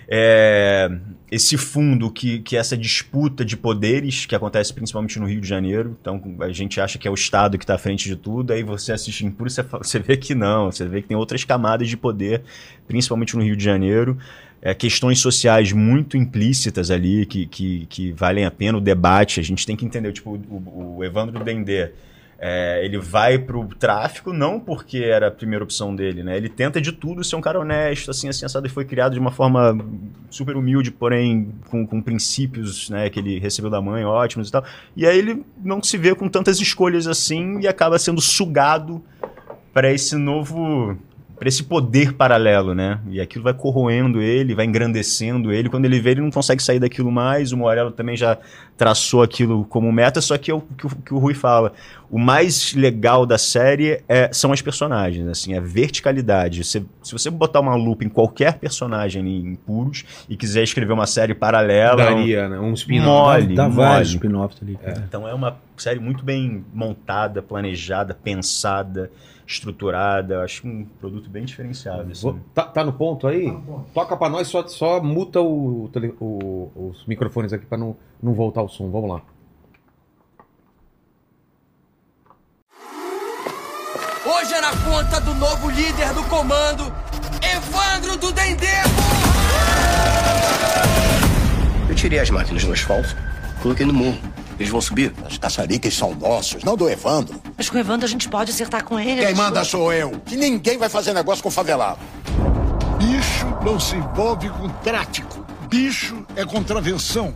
é, esse fundo que, que é essa disputa de poderes que acontece principalmente no Rio de Janeiro. Então a gente acha que é o Estado que está à frente de tudo, aí você assiste Impuros *laughs* você vê que não, você vê que tem outras camadas de poder, principalmente no Rio de Janeiro é, questões sociais muito implícitas ali que, que, que, valem a pena o debate. A gente tem que entender, tipo, o, o Evandro Dendê, é, ele vai pro tráfico não porque era a primeira opção dele, né? Ele tenta de tudo ser um cara honesto, assim, assim, assado, e foi criado de uma forma super humilde, porém com, com princípios, né, que ele recebeu da mãe, ótimos e tal. E aí ele não se vê com tantas escolhas assim e acaba sendo sugado para esse novo para esse poder paralelo, né? E aquilo vai corroendo ele, vai engrandecendo ele. Quando ele vê, ele não consegue sair daquilo mais. O Morello também já traçou aquilo como meta, só que é o que o, que o Rui fala. O mais legal da série é, são as personagens, assim, a verticalidade. Você, se você botar uma lupa em qualquer personagem em puros e quiser escrever uma série paralela. Daria, um, né? Um spin-off. Dá, dá vários spin-offs ali. É. Então é uma série muito bem montada, planejada, pensada estruturada. Acho um produto bem diferenciado. Assim. Tá, tá, no ponto aí? Tá no ponto. Toca para nós, só, só muta o, o, os microfones aqui para não, não voltar o som. Vamos lá. Hoje era conta conta do novo líder do comando, Evandro do Dendebo! Eu tirei as máquinas do asfalto, coloquei no morro. Eles vão subir? As caçariques são nossos, não do Evandro. Mas com o Evandro a gente pode acertar com ele. Quem manda sou eu. Que ninguém vai fazer negócio com favelado. Bicho não se envolve com tráfico. Bicho é contravenção.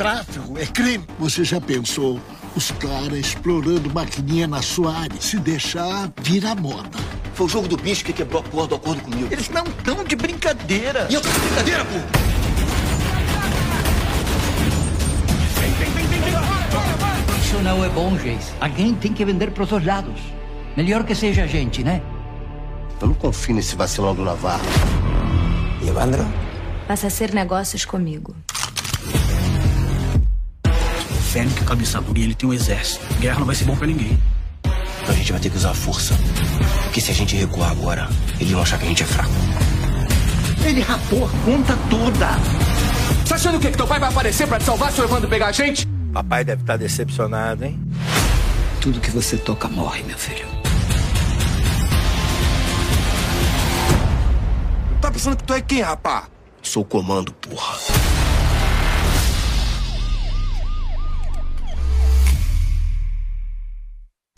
Tráfico é crime. Você já pensou os caras explorando maquininha na sua área? Se deixar, vira moda. Foi o jogo do bicho que quebrou a porra do acordo comigo. Eles não estão de brincadeira. E eu tô de brincadeira, pô! Isso não é bom, Geis. Alguém tem que vender pros dois lados. Melhor que seja a gente, né? Eu não confio nesse vacilão do Navarro. E Evandro? Passa a ser negócios comigo. Fênix, que cabeça dura, e ele tem um exército. Guerra não vai ser bom pra ninguém. Então a gente vai ter que usar a força. Porque se a gente recuar agora, eles vão achar que a gente é fraco. Ele rapou a conta toda. Tá achando o quê? Que teu pai vai aparecer pra te salvar se o Evandro pegar a gente? Papai deve estar decepcionado, hein? Tudo que você toca morre, meu filho. Tá pensando que tu é quem, rapá? Sou o comando, porra.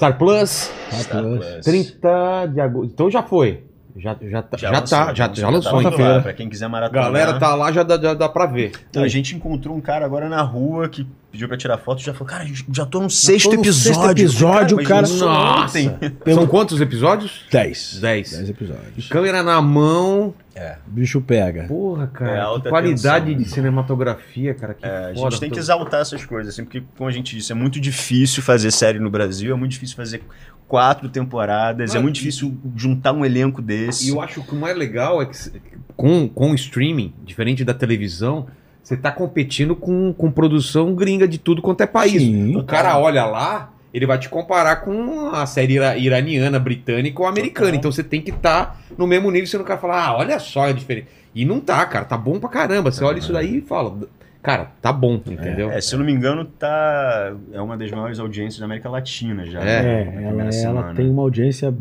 Star Plus, Star Plus. 30 de agosto. Então já foi. Já, já, tá- já, lançou, tá, já, já lançou. tá lá, Pra quem quiser maratonar. Galera tá lá, já dá, já dá pra ver. Então, a gente encontrou um cara agora na rua que pediu pra tirar foto e já falou, cara, já tô no sexto tô no episódio. sexto episódio, cara. lançou Nossa! ontem. São quantos episódios? 10. 10. 10 episódios. Câmera na mão. O bicho pega. Porra, É cara. alta que qualidade tensão, de cinematografia, cara. Que É, a gente tem que Tô- exaltar essas coisas, assim, porque, como a gente disse, é muito difícil fazer série no Brasil, é muito difícil fazer quatro temporadas, é muito difícil juntar um elenco desse. E eu acho que o mais legal é que com, com o streaming, diferente da televisão, você tá competindo com, com produção gringa de tudo quanto é país. Sim. o cara olha lá, ele vai te comparar com a série ira- iraniana, britânica ou americana. Total. Então você tem que estar no mesmo nível, você não quer falar, ah, olha só, é diferente. E não tá, cara, tá bom pra caramba. Você olha isso daí e fala, cara, tá bom, entendeu? É, se eu não me engano, tá. É uma das maiores audiências da América Latina já. É, né, É, ela, ela tem uma audiência.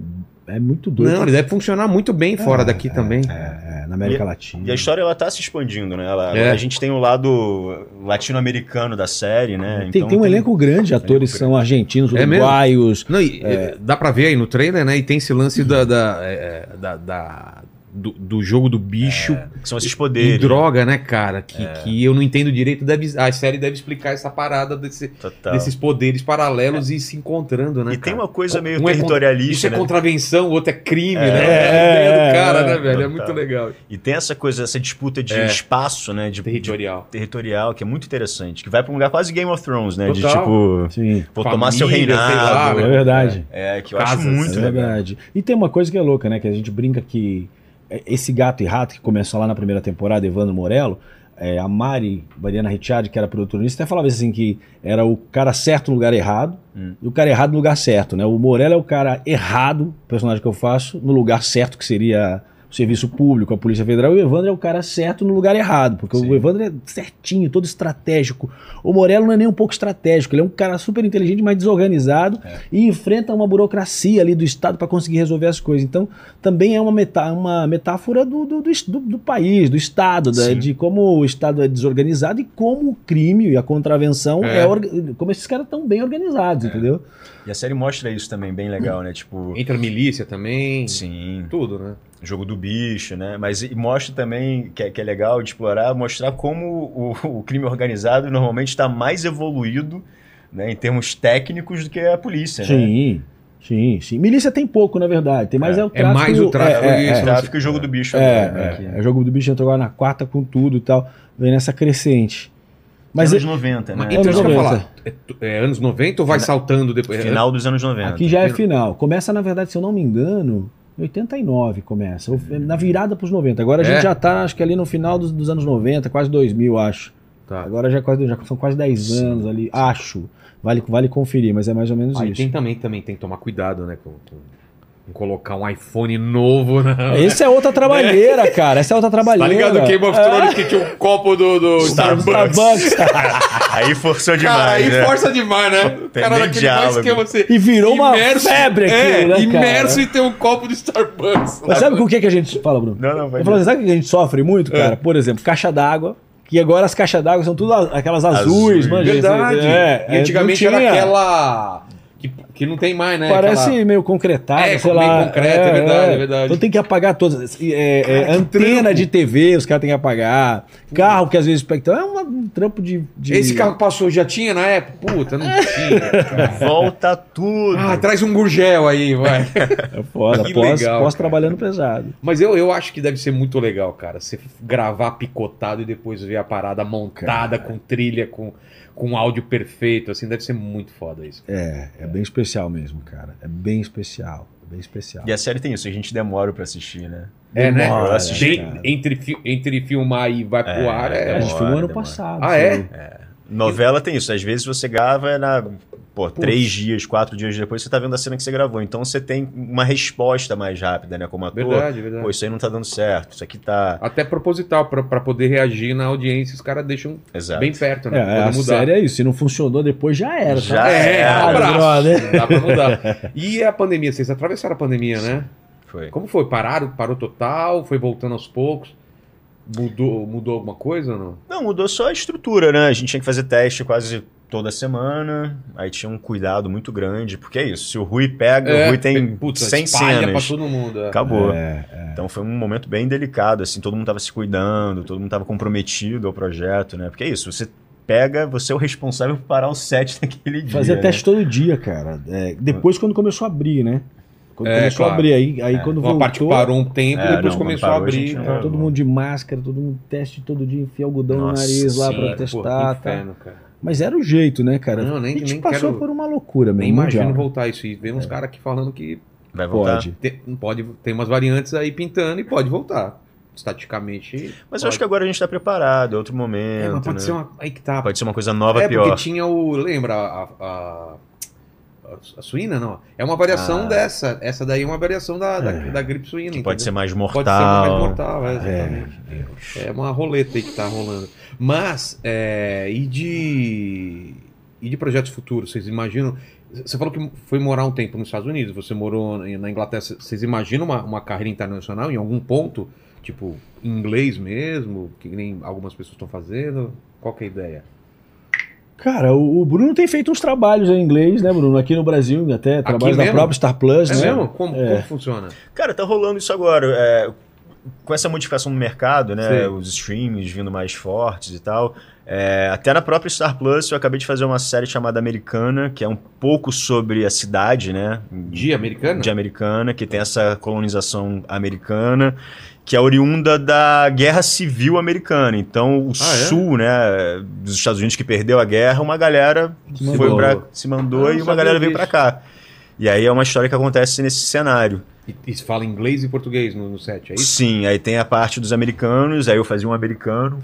É muito doida. Não, ele deve funcionar muito bem fora daqui também. É, na América E- Latina. E a história ela tá se expandindo, né? Ela, É. A gente tem o lado latino-americano da série, né? Tem, Então tem um elenco grande, de atores elenco são argentinos, É mesmo? uruguaios. Não, e, é, dá pra ver aí no trailer, né? E tem esse lance da, da, é, da- da- do, do jogo do bicho que são esses e poderes. droga, né, cara? Que, que eu não entendo direito. Deve, a série deve explicar essa parada desse- desses poderes paralelos e se encontrando, né? E tem cara? uma coisa meio Um é territorialista, Isso é né? contravenção, o outro é crime, né? É, É a ideia do cara, né, é, velho? É total. muito legal. E tem essa coisa, essa disputa de É. espaço, né? De, Territorial. de- territorial, que é muito interessante. Que vai pra um lugar quase Game of Thrones, né? De Total. tipo. Sim. Vou tomar seu Família, sei lá, reinado. É verdade. É, que eu Casas, acho muito É legal. verdade. E tem uma coisa que é louca, né? Que a gente brinca que é, esse gato e rato que começou lá na primeira temporada, Evandro Morello, é, a Mari, Mariana Ricciardi, que era produtora nisso, até falava assim que era o cara certo no lugar errado Hum. e o cara errado no lugar certo, né? O Morello é o cara errado, o personagem que eu faço, no lugar certo que seria o serviço público, a Polícia Federal, e o Evandro é o cara certo no lugar errado, porque Sim. o Evandro é certinho, todo estratégico. O Morello não é nem um pouco estratégico, ele é um cara super inteligente, mas desorganizado e enfrenta uma burocracia ali do Estado para conseguir resolver as coisas. Então, também é uma, metá uma metáfora do, do, do, do- do país, do Estado, da- de como o Estado é desorganizado e como o crime e a contravenção É. é, como esses caras estão bem organizados, entendeu? E a série mostra isso também, bem legal, né? Tipo. Entra milícia também. Sim. Tudo, né? Jogo do bicho, né? Mas e mostra também, que é, que é legal de explorar, mostrar como o, o crime organizado normalmente está mais evoluído né, em termos técnicos do que a polícia, né? Sim, sim, sim. Milícia tem pouco, na verdade. Tem mais é, o É tráfico. mais o tráfico é, isso, é, Tráfico e jogo do bicho É, agora, né? é, é, jogo do bicho entrou agora na quarta com tudo e tal. Vem nessa crescente. Mas anos é- 90, né? Mas, então, Anos isso que eu ia 90. falar. É, é anos 90 ou vai saltando depois? É, Final dos anos 90. aqui já é final. Começa, na verdade, se eu não me engano, em 89 começa. Ou- Na virada pros 90. Agora a É? gente já tá, acho que ali no final dos, dos anos 90, quase 2000, acho. Tá. Agora já, é quase, já são quase 10 anos ali, acho. Vale, vale conferir, mas é mais ou menos Aí isso. tem também, também tem que tomar cuidado, né? Com, com- Colocar um iPhone novo na. Esse é outra trabalheira, cara. Essa é outra Tá trabalheira. ligado o Game of Thrones que tinha um copo do, do Starbucks? Starbucks. *laughs* Aí forçou demais, Cara, aí né? força demais, né? Tem cara mais diálogo. que é você. E virou uma febre é, aquilo, né, cara? imerso e tem um copo de Starbucks. Mas sabe com o que, que a gente. Fala, Bruno. Não, não, vai Eu falo, sabe o que a gente sofre É. muito, cara? Por exemplo, caixa d'água. Que agora as caixas d'água são tudo aquelas azuis, Azul. manja, Verdade. É, e antigamente não era aquela. Que, que não tem mais, né? Parece Aquela- meio concretada, É, sei meio lá. concreto, é verdade, é verdade. Então tem que apagar todas. É, é, Cara, que antena trampo. de TV, os caras têm que apagar. Carro que às vezes. Então é um, trampo de, de- Esse carro que passou já tinha na época? Puta, não tinha. cara. Volta tudo. Ah, traz um gurgel aí, vai. É foda. *laughs* Que Pós, legal, pós cara. trabalhando pesado. Mas eu, eu acho que deve ser muito legal, cara. Você gravar picotado e depois ver a parada montada com trilha, com, com áudio perfeito, assim, deve ser muito foda isso. É, é bem especial mesmo, cara. É bem especial. É bem especial. E a série tem isso, a gente demora pra assistir, né? É, né? Demora, Tem- cara. entre, fi- entre filmar e vai pro É, ar, é. A gente demora, filmou ano demora. passado. Ah, é? foi. Novela tem isso, às vezes você grava na. Pô, três dias, quatro dias depois você tá vendo a cena que você gravou. Então você tem uma resposta mais rápida, né? Como ator. Verdade, verdade. Pô, isso aí não tá dando certo, isso aqui tá. Até proposital, pra, pra poder reagir na audiência, os caras deixam Exato. bem perto, né? É, a poder série é isso. Se não funcionou depois, já era. Já tá? É, era, abraço. Não dá pra mudar. *laughs* E a pandemia, vocês atravessaram a pandemia, né? Foi. Como foi? Pararam? Parou total? Foi voltando aos poucos? Mudou, mudou alguma coisa ou não? Não, mudou só a estrutura, né? A gente tinha que fazer teste quase toda semana. Aí tinha um cuidado muito grande, porque é isso. Se o Rui pega, o Rui tem putz, 100 espalha cenas. pra todo mundo. é. Acabou. É, é. Então foi um momento bem delicado, assim, todo mundo tava se cuidando, todo mundo tava comprometido ao projeto, né? Porque é isso, você pega, você é o responsável por parar o set *laughs* naquele dia. Fazia né? teste todo dia, cara. É, depois, quando começou a abrir, né? Quando É, começou claro. a abrir, aí, aí quando Uma voltou... parte que parou um tempo, É, depois não, começou a parou, a abrir. então. Todo mundo de máscara, todo mundo teste todo dia, enfia algodão Nossa no nariz lá sim, pra Pô, testar. que tá? inferno, cara. Mas era o jeito, né, cara? Não, nem- a gente nem passou quero- por uma loucura Nem mesmo. imagino mundial. voltar isso. E vem uns caras aqui falando que Vai voltar. Pode. tem, pode, tem umas variantes aí pintando e pode voltar. Estaticamente. Mas eu acho que agora a gente tá preparado, é outro É, momento. mas pode né? ser uma. Aí que tá. Pode ser uma coisa nova é, pior. porque tinha o. Lembra a. a, a- suína, não. É uma variação Ah. dessa. Essa daí é uma variação da, da, da gripe suína. Que pode ser mais mortal. Pode ser mais mortal, é, exatamente. É, uma roleta aí que tá rolando. Mas, é, e de. E de projetos futuros? Vocês imaginam. Você falou que foi morar um tempo nos Estados Unidos, você morou na Inglaterra. Vocês imaginam uma, uma carreira internacional em algum ponto? Tipo, inglês mesmo? Que nem algumas pessoas estão fazendo? Qual que é a ideia? Cara, o, o Bruno tem feito uns trabalhos em inglês, né, Bruno? Aqui no Brasil, até trabalhos da própria Star Plus, É né? mesmo? Como, É. como funciona? Cara, tá rolando isso agora. é, com essa modificação no mercado, né? Sim. Os streams vindo mais fortes e tal. é, até na própria Star Plus eu acabei de fazer uma série chamada Americana, que é um pouco sobre a cidade, né? De americana? De americana, que tem essa colonização americana, que é oriunda da Guerra Civil Americana. Então, o Ah, é? sul, né, dos Estados Unidos que perdeu a guerra, uma galera Se foi pra, se mandou Ah, e uma galera veio pra cá. E aí é uma história que acontece nesse cenário. E, e se fala inglês e português no, no set, é isso? Sim, aí tem a parte dos americanos, aí eu fazia um americano.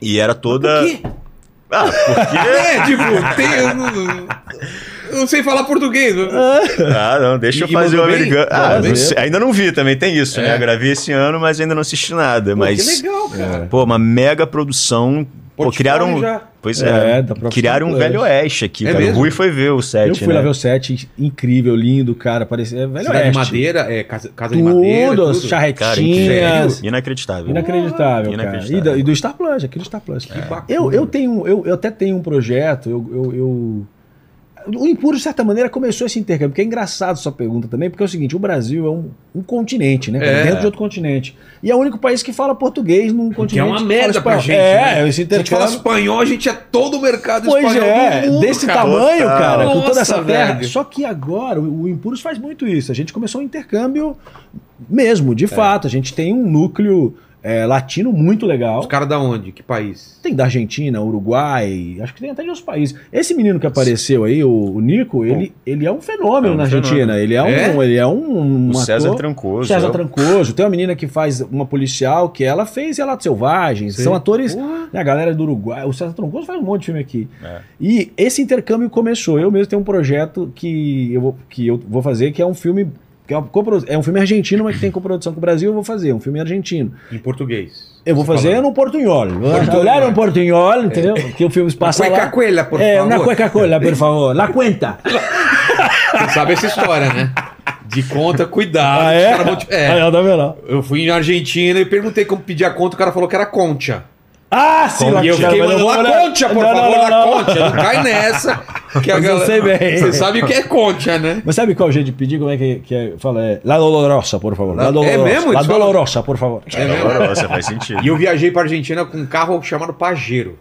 E era toda. Por quê? Ah, porque. *laughs* É, tipo, tem. Eu não, sei falar português. ah, não, deixa E- eu e fazer o americano. Ah, Mandou não sei, ainda não vi, também tem isso, É. né? Eu gravei esse ano, mas ainda não assisti nada. Pô, mas. que legal, cara. Pô, uma mega produção. Pô, criaram. já. Pois É, é. criaram um Plus. velho oeste aqui, É cara. mesmo? O Rui foi ver o set. Eu fui né? lá ver o set, incrível, lindo, cara. Parecia. É velho Cidade de oeste. madeira, é, casa, casa de madeira. Tudo, Tudo. Cara, charretinhas. incrível. Inacreditável. Inacreditável, cara. Inacreditável. E, do, e do Star Plus, aqui do Star Plus. Que bacana. Eu, eu tenho, eu, eu até tenho um projeto, eu, eu, eu- O Impuro, de certa maneira, começou esse intercâmbio, porque é engraçado sua pergunta também, porque é o seguinte, o Brasil é um, um continente, né? É. Dentro de outro continente. E é o único país que fala português num Que é continente. uma que merda pra espanhol. gente. É, né? esse Se a gente fala intercâmbio... espanhol, a gente é todo o mercado Pois espanhol é, do mundo, desse cara. tamanho, cara, com toda Nossa, essa terra. velho. Só que agora o, o Impuros faz muito isso. A gente começou um intercâmbio mesmo, É. de fato. A gente tem um núcleo é, latino muito legal. Os caras da onde? Que país? Tem da Argentina, Uruguai, acho que tem até de outros países. Esse menino que apareceu aí, o, o Nico, ele, ele é um fenômeno É um na Argentina. fenômeno. Ele é um, É? ele é um, um O César ator- Trancoso. César é Trancoso. Tem uma menina que faz uma policial que ela fez Relatos Selvagens. Sim. São atores, Porra. né, a galera do Uruguai. O César Trancoso faz um monte de filme aqui. É. E esse intercâmbio começou. Eu mesmo tenho um projeto que eu vou, que eu vou fazer, que é um filme que é, uma é um filme argentino, mas que tem coprodução com o Brasil, eu vou fazer. Um filme argentino. Em português. Eu vou fazer fala- no portunhol. Olhar no portunhol, entendeu? Que o filme passa Una lá. cueca-cuela, por é, favor. uma cueca-cola, por *laughs* favor. La cuenta. Você sabe essa história, né? De conta, cuidado. Ah, é? te- é, tá vendo? Eu fui na Argentina e perguntei como pedir a conta, o cara falou que era concha. Ah, sim, e eu Concha, fiquei mandando la olhar. concha, por Não, favor, não, la não. concha. Não cai nessa. Que a galera... sei bem. Você sabe o que é concha, né? Mas sabe qual é o jeito de pedir? Como é que, que é? Fala, é La Dolorosa, por favor. La É Dolorosa. mesmo? La Dolorosa, por favor. É? Dolorosa, faz sentido. E eu viajei pra Argentina com um carro chamado Pajero.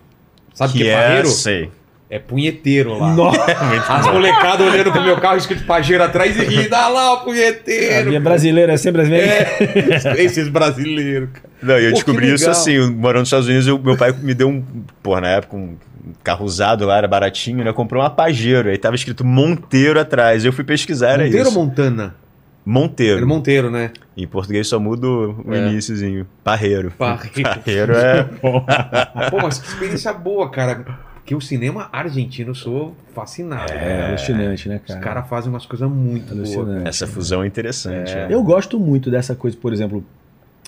Sabe o que, Que é é, Pajero? sei. É punheteiro lá. Nossa. *laughs* As molecadas olhando pro meu carro escrito Pajero atrás e rindo. Ah lá, o A punheteiro. minha brasileira é sempre as mesmas. É, *laughs* esses brasileiros, cara. Não, eu Pô, descobri isso assim, morando nos Estados Unidos, eu- meu pai me deu um, porra, na época, um carro usado lá, era baratinho, né? Comprou uma Pajero, aí tava escrito Monteiro atrás. Eu fui pesquisar, era Monteiro ou isso. Montana? Monteiro. Era Monteiro, né? Em português só muda o É. iníciozinho. Parreiro. Parreiro. *laughs* Parreiro é... *laughs* Pô, mas que experiência boa, cara. Porque o cinema argentino eu sou fascinado. É, alucinante, né, Os cara? caras fazem umas coisas muito boas. Essa fusão é interessante. é. Eu gosto muito dessa coisa, por exemplo.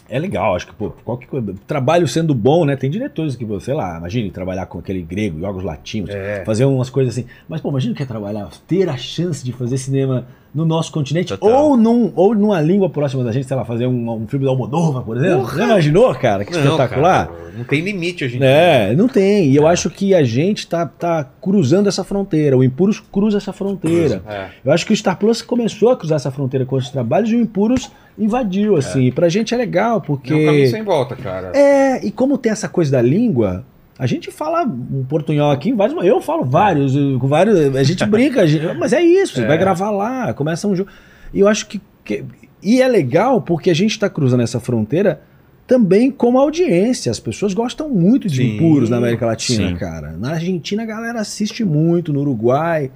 É legal, acho que, pô, qualquer coisa. Trabalho sendo bom, né? Tem diretores que, sei lá, imagine trabalhar com aquele grego, jogos latinos, É. fazer umas coisas assim. Mas, pô, imagina que é trabalhar, ter a chance de fazer cinema no nosso continente, Total. ou, num, ou numa língua próxima da gente, sei lá, fazer um, um filme da Almodóvar, por exemplo. Porra! Já imaginou, cara? Que Não, espetacular. cara, não tem limite hoje em dia. É, não tem. E eu acho que a gente tá, tá cruzando essa fronteira. O Impuros cruza essa fronteira. É. Eu acho que o Star Plus começou a cruzar essa fronteira com os trabalhos e o Impuros invadiu, assim. E pra gente é legal, porque. É um caminho sem volta, cara. É, e como tem essa coisa da língua, a gente fala um portunhol aqui em vários. Eu falo vários, com vários. A gente brinca, a gente- mas é isso, você É. vai gravar lá, começa um jogo. E eu acho que, que- E é legal porque a gente está cruzando essa fronteira também como audiência. As pessoas gostam muito de Sim, impuros na América Latina, sim. cara. Na Argentina a galera assiste muito, no Uruguai.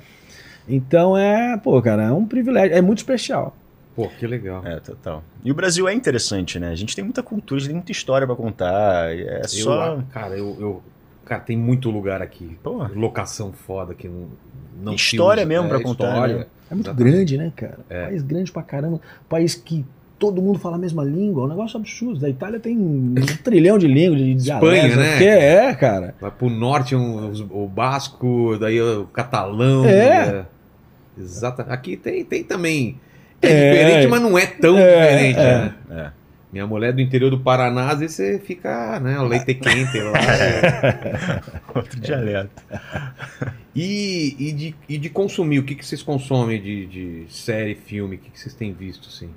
Então é, pô, cara, é um privilégio, é muito especial. Pô, que legal. É, total. E o Brasil é interessante, né? A gente tem muita cultura, a gente tem muita história pra contar. É Eu, só. cara, eu, eu- Cara, tem muito lugar aqui. Pô. Locação foda que não. não história usa. mesmo É, pra contar, história. né? É muito Exatamente. grande, né, cara? É. País grande pra caramba. País que todo mundo fala a mesma língua. É um negócio absurdo. Da Itália tem um *laughs* trilhão de línguas, de Espanha, dialetos, né? Que é, cara. Vai pro norte um- os- o basco, daí o catalão. É. Exato. Aqui tem, tem também. É, É. diferente, mas não é tão É, diferente, é. né? É. Minha mulher é do interior do Paraná, às vezes você fica, né, o leite quente lá. *laughs* Outro dialeto. E, e, de, e de consumir, o que, que vocês consomem de, de série, filme? O que, que vocês têm visto, assim?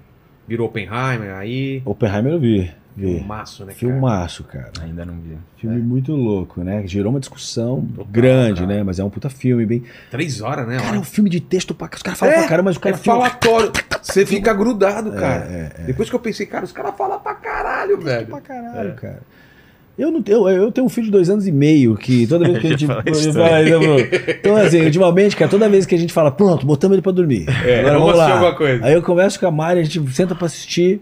Virou Oppenheimer aí? Oppenheimer eu vi. Vi. Filmaço, né, cara? Filmaço, cara. Ainda não vi. Filme muito louco, né? Gerou uma discussão Total, grande, cara. né? Mas é um puta filme, bem. Três horas, né? Cara, é um filme de texto pra. Os caras falam pra caramba, mas o é cara filma- falatório. Você fica grudado, cara. É, é, é. Depois que eu pensei, cara, os caras falam pra caralho, velho. pra caralho, cara. Eu, não, eu, eu tenho um filho de dois anos e meio que toda vez *laughs* que a gente. Bruno. Então, assim, ultimamente, cara, toda vez que a gente fala, pronto, botamos ele pra dormir. É, Agora vamos lá. alguma coisa. Aí eu converso com a Mari, a gente senta pra assistir,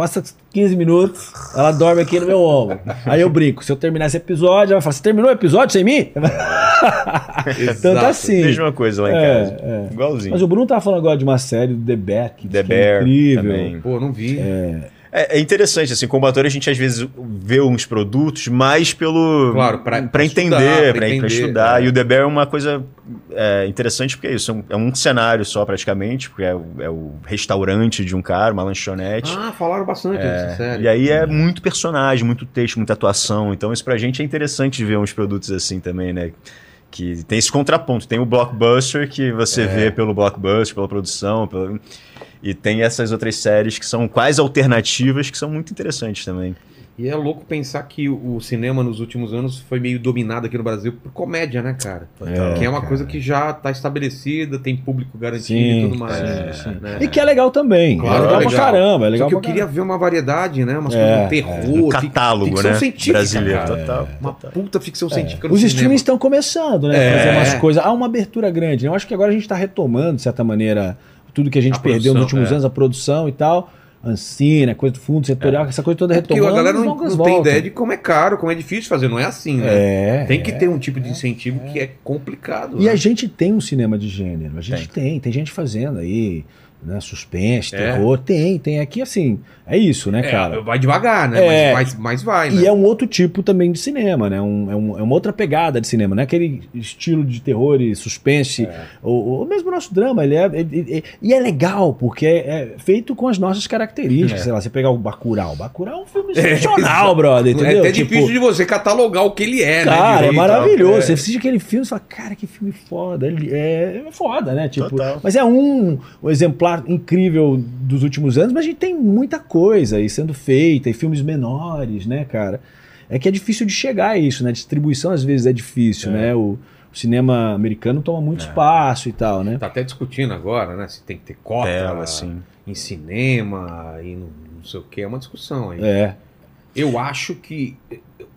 passa 15 minutos, ela dorme aqui no meu ombro. Aí eu brinco, se eu terminar esse episódio, ela vai falar: Você terminou o episódio sem mim? *laughs* então tá assim. Mesma coisa lá em É, casa. é. Igualzinho. Mas o Bruno tava falando agora de uma série do The Bear, que The que é Bear incrível. também. Pô, não vi. É, é interessante, assim, como ator a gente às vezes vê uns produtos mais pelo... Claro, pra- pra entender, entender, estudar. é. E o The Bear é uma coisa é, interessante porque é isso, é um, é cenário só praticamente, porque é, o- é restaurante de um cara, uma lanchonete. Ah, falaram bastante dessa série. E aí é muito personagem, muito texto, muita atuação. Então isso pra gente é interessante ver uns produtos assim também, né? Que tem esse contraponto. Tem o blockbuster que você É. vê pelo blockbuster, pela produção, e tem essas outras séries que são quais alternativas que são muito interessantes também. E é louco pensar que o cinema nos últimos anos foi meio dominado aqui no Brasil por comédia, né, cara? Total, que é uma cara. coisa que já tá estabelecida, tem público garantido Sim, e tudo mais. sim, sim. né? E que é legal também. Claro, é legal, é pra legal. caramba, é Só legal que eu pra queria ver uma variedade, né? Umas É, coisas, um é. terror, Um catálogo, ficção né? científica, Brasileiro, cara. total. Uma puta ficção científica no Os cinema. streamings estão começando, né? É. a Fazer umas coisas. Há uma abertura grande. né? Eu acho que agora a gente está retomando, de certa maneira, tudo que a gente A perdeu nos produção, últimos é. anos, a produção e tal. Ancina, coisa do fundo setorial, essa coisa toda É Porque retomando. a galera não, não tem ideia de como é caro, como é difícil fazer. Não é assim, né? É, tem que é. ter um tipo de incentivo que é complicado. E né? a gente tem um cinema de gênero, a gente tem, tem, gente fazendo aí. Né? Suspense, É. terror. Tem, tem. Aqui, assim, é isso, né, É, cara? vai devagar, né? É. Mas, mas, mas vai, né? E é um outro tipo também de cinema, né? Um, é, um- é uma outra pegada de cinema, não é aquele estilo de terror e suspense, ou, ou mesmo o nosso drama. Ele é, ele- ele- e é legal, porque é, é feito com as nossas características. É. Sei lá, você pegar o Bacurau. Bacurau é um filme *laughs* É, excepcional, brother, É entendeu? até Tipo, difícil de você catalogar o que ele é, né? Cara, é maravilhoso. Você assiste aquele filme e fala, cara, que filme foda. Ele é, é foda, né? Tipo, Total. mas é um, um exemplar incrível dos últimos anos, mas a gente tem muita coisa aí sendo feita, e filmes menores, né, cara? É que é difícil de chegar a isso, né? Distribuição às vezes é difícil, né? O, o cinema americano toma muito espaço e tal, né? Tá até discutindo agora, né? Se tem que ter cota Tela, assim. em cinema e não, não sei o que. É uma discussão aí. É. Eu acho que.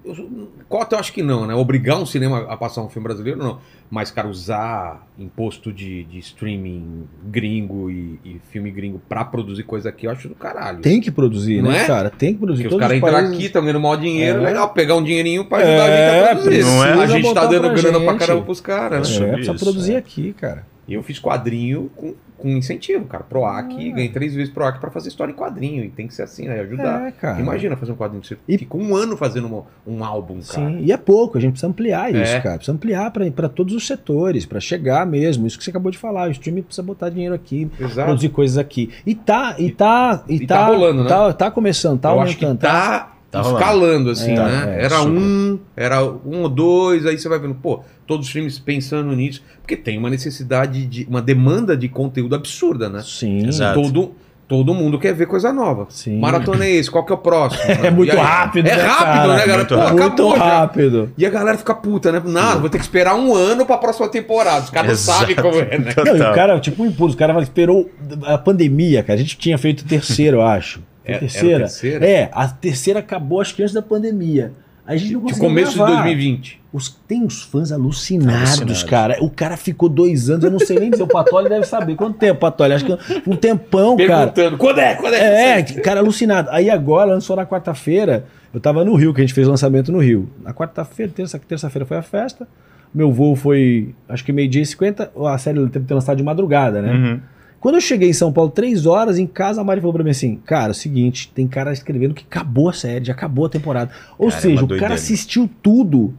Eu- cota eu acho que não, né? Obrigar um cinema a passar um filme brasileiro, não. Mas, cara, usar imposto de, de streaming gringo e, e filme gringo pra produzir coisa aqui, eu acho do caralho. Tem que produzir, Não né, é? cara? Tem que produzir. Porque os caras entram países- aqui, estão ganhando maior dinheiro, É. legal, pegar um dinheirinho pra ajudar É, a gente a produzir. precisa a gente tá dando pra grana pra gente. caramba pros caras, né? É, precisa isso, produzir é. aqui, cara. E eu fiz quadrinho com, com incentivo, cara. PROAC, Ah. ganhei três vezes PROAC pra fazer história em quadrinho. E tem que ser assim, né? Ajudar. É, cara. Imagina fazer um quadrinho. Você E- fica um ano fazendo uma- um álbum, cara. Sim, e é pouco, a gente precisa ampliar isso, É. cara. Precisa ampliar para todos os setores, para chegar mesmo. Isso que você acabou de falar, o streaming precisa botar dinheiro aqui, Exato. produzir coisas aqui. E tá, e tá, e, E tá rolando, né? Tá, tá começando, tá eu acho que aumentando. tá, Tá escalando, assim, É, né? é, era super. um, era um ou dois, aí você vai vendo, pô, todos os filmes pensando nisso. Porque tem uma necessidade de. uma demanda de conteúdo absurda, né? Sim, Exato. Todo, todo mundo quer ver coisa nova. Sim. Maratona é esse, qual que é o próximo? *laughs* É muito aí- rápido, É né, rápido, cara? né, galera? Muito Pô, rápido. acabou muito já. rápido. E a galera fica puta, né? Não, vou ter que esperar um ano pra próxima temporada. Os caras não sabem como é, né? Não, e o cara, tipo, um impulso, o cara esperou a pandemia, cara. A gente tinha feito o terceiro, eu acho. Foi É- terceira? terceira? É, a terceira acabou acho que antes da pandemia. A gente não De conseguiu começo de gravar. 2020. Os, tem uns fãs alucinados, Alucinados. cara. O cara ficou dois anos, eu não sei nem dizer. O Patoli deve saber. Quanto tempo, Patoli? Acho que um tempão, cara. Perguntando, quando é? Quando é? É, cara, alucinado. Aí agora, lançou na quarta-feira. Eu tava no Rio, que a gente fez o lançamento no Rio. Na quarta-feira, terça- terça-feira foi a festa. Meu voo foi, acho que meio-dia e 50. A série teve que ter lançado de madrugada, né? Uhum. Quando eu cheguei em São Paulo, três horas, em casa, a Mari falou pra mim assim: Cara, é o seguinte, tem cara escrevendo que acabou a série, já acabou a temporada. Ou Cara, é seja, uma o cara assistiu tudo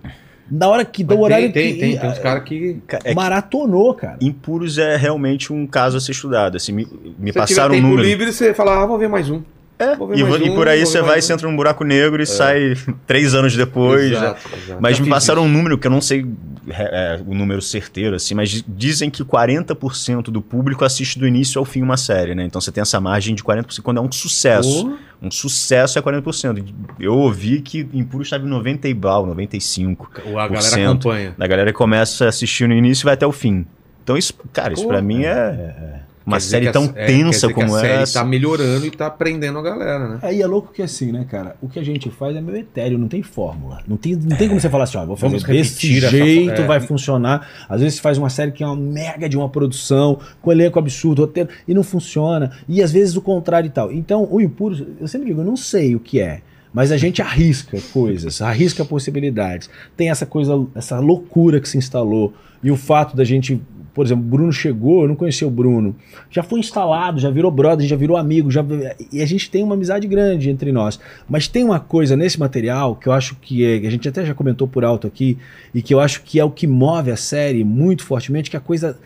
na hora que dá o Mas horário tem, tem, que. tem, tem uns caras que. É maratonou, cara. Impuros é realmente um caso a ser estudado. Assim, me, me Se passaram um tempo número. livre, você fala, ah, vou ver mais um. É, e, e por aí você vai, você entra num buraco negro e sai *laughs* três anos depois. Exato, né? exato. Mas Já me passaram isso. um número que eu não sei é, é, o número certeiro, assim, mas di- dizem que 40% do público assiste do início ao fim uma série, né? Então você tem essa margem de 40% quando é um sucesso. Um sucesso é 40%. Eu ouvi que Impuros estava em 90 e bal, 95%. A galera acompanha. Da galera que começa a assistir no início e vai até o fim. Então isso, cara, isso Pô, pra mim é, uma série a- tão é, quer tensa que como a série essa. tá melhorando e tá prendendo a galera, né? Aí é louco que assim, né, cara? O que a gente faz é meio etéreo, não tem fórmula. Não tem, não tem como você falar assim, ó, vou fazer Vamos desse repetir essa- jeito, é. vai funcionar. Às vezes você faz uma série que é uma mega de uma produção, com elenco absurdo, roteiro, e não funciona. E às vezes o contrário e tal. Então, o impuro, eu sempre digo, eu não sei o que é. Mas a gente arrisca coisas, arrisca possibilidades. Tem essa coisa, essa loucura que se instalou. E o fato da gente, por exemplo, o Bruno chegou, eu não conhecia o Bruno. Já foi instalado, já virou brother, já virou amigo, já, e a gente tem uma amizade grande entre nós. Mas tem uma coisa nesse material que eu acho que é, a gente até já comentou por alto aqui, e que eu acho que é o que move a série muito fortemente, que é a coisa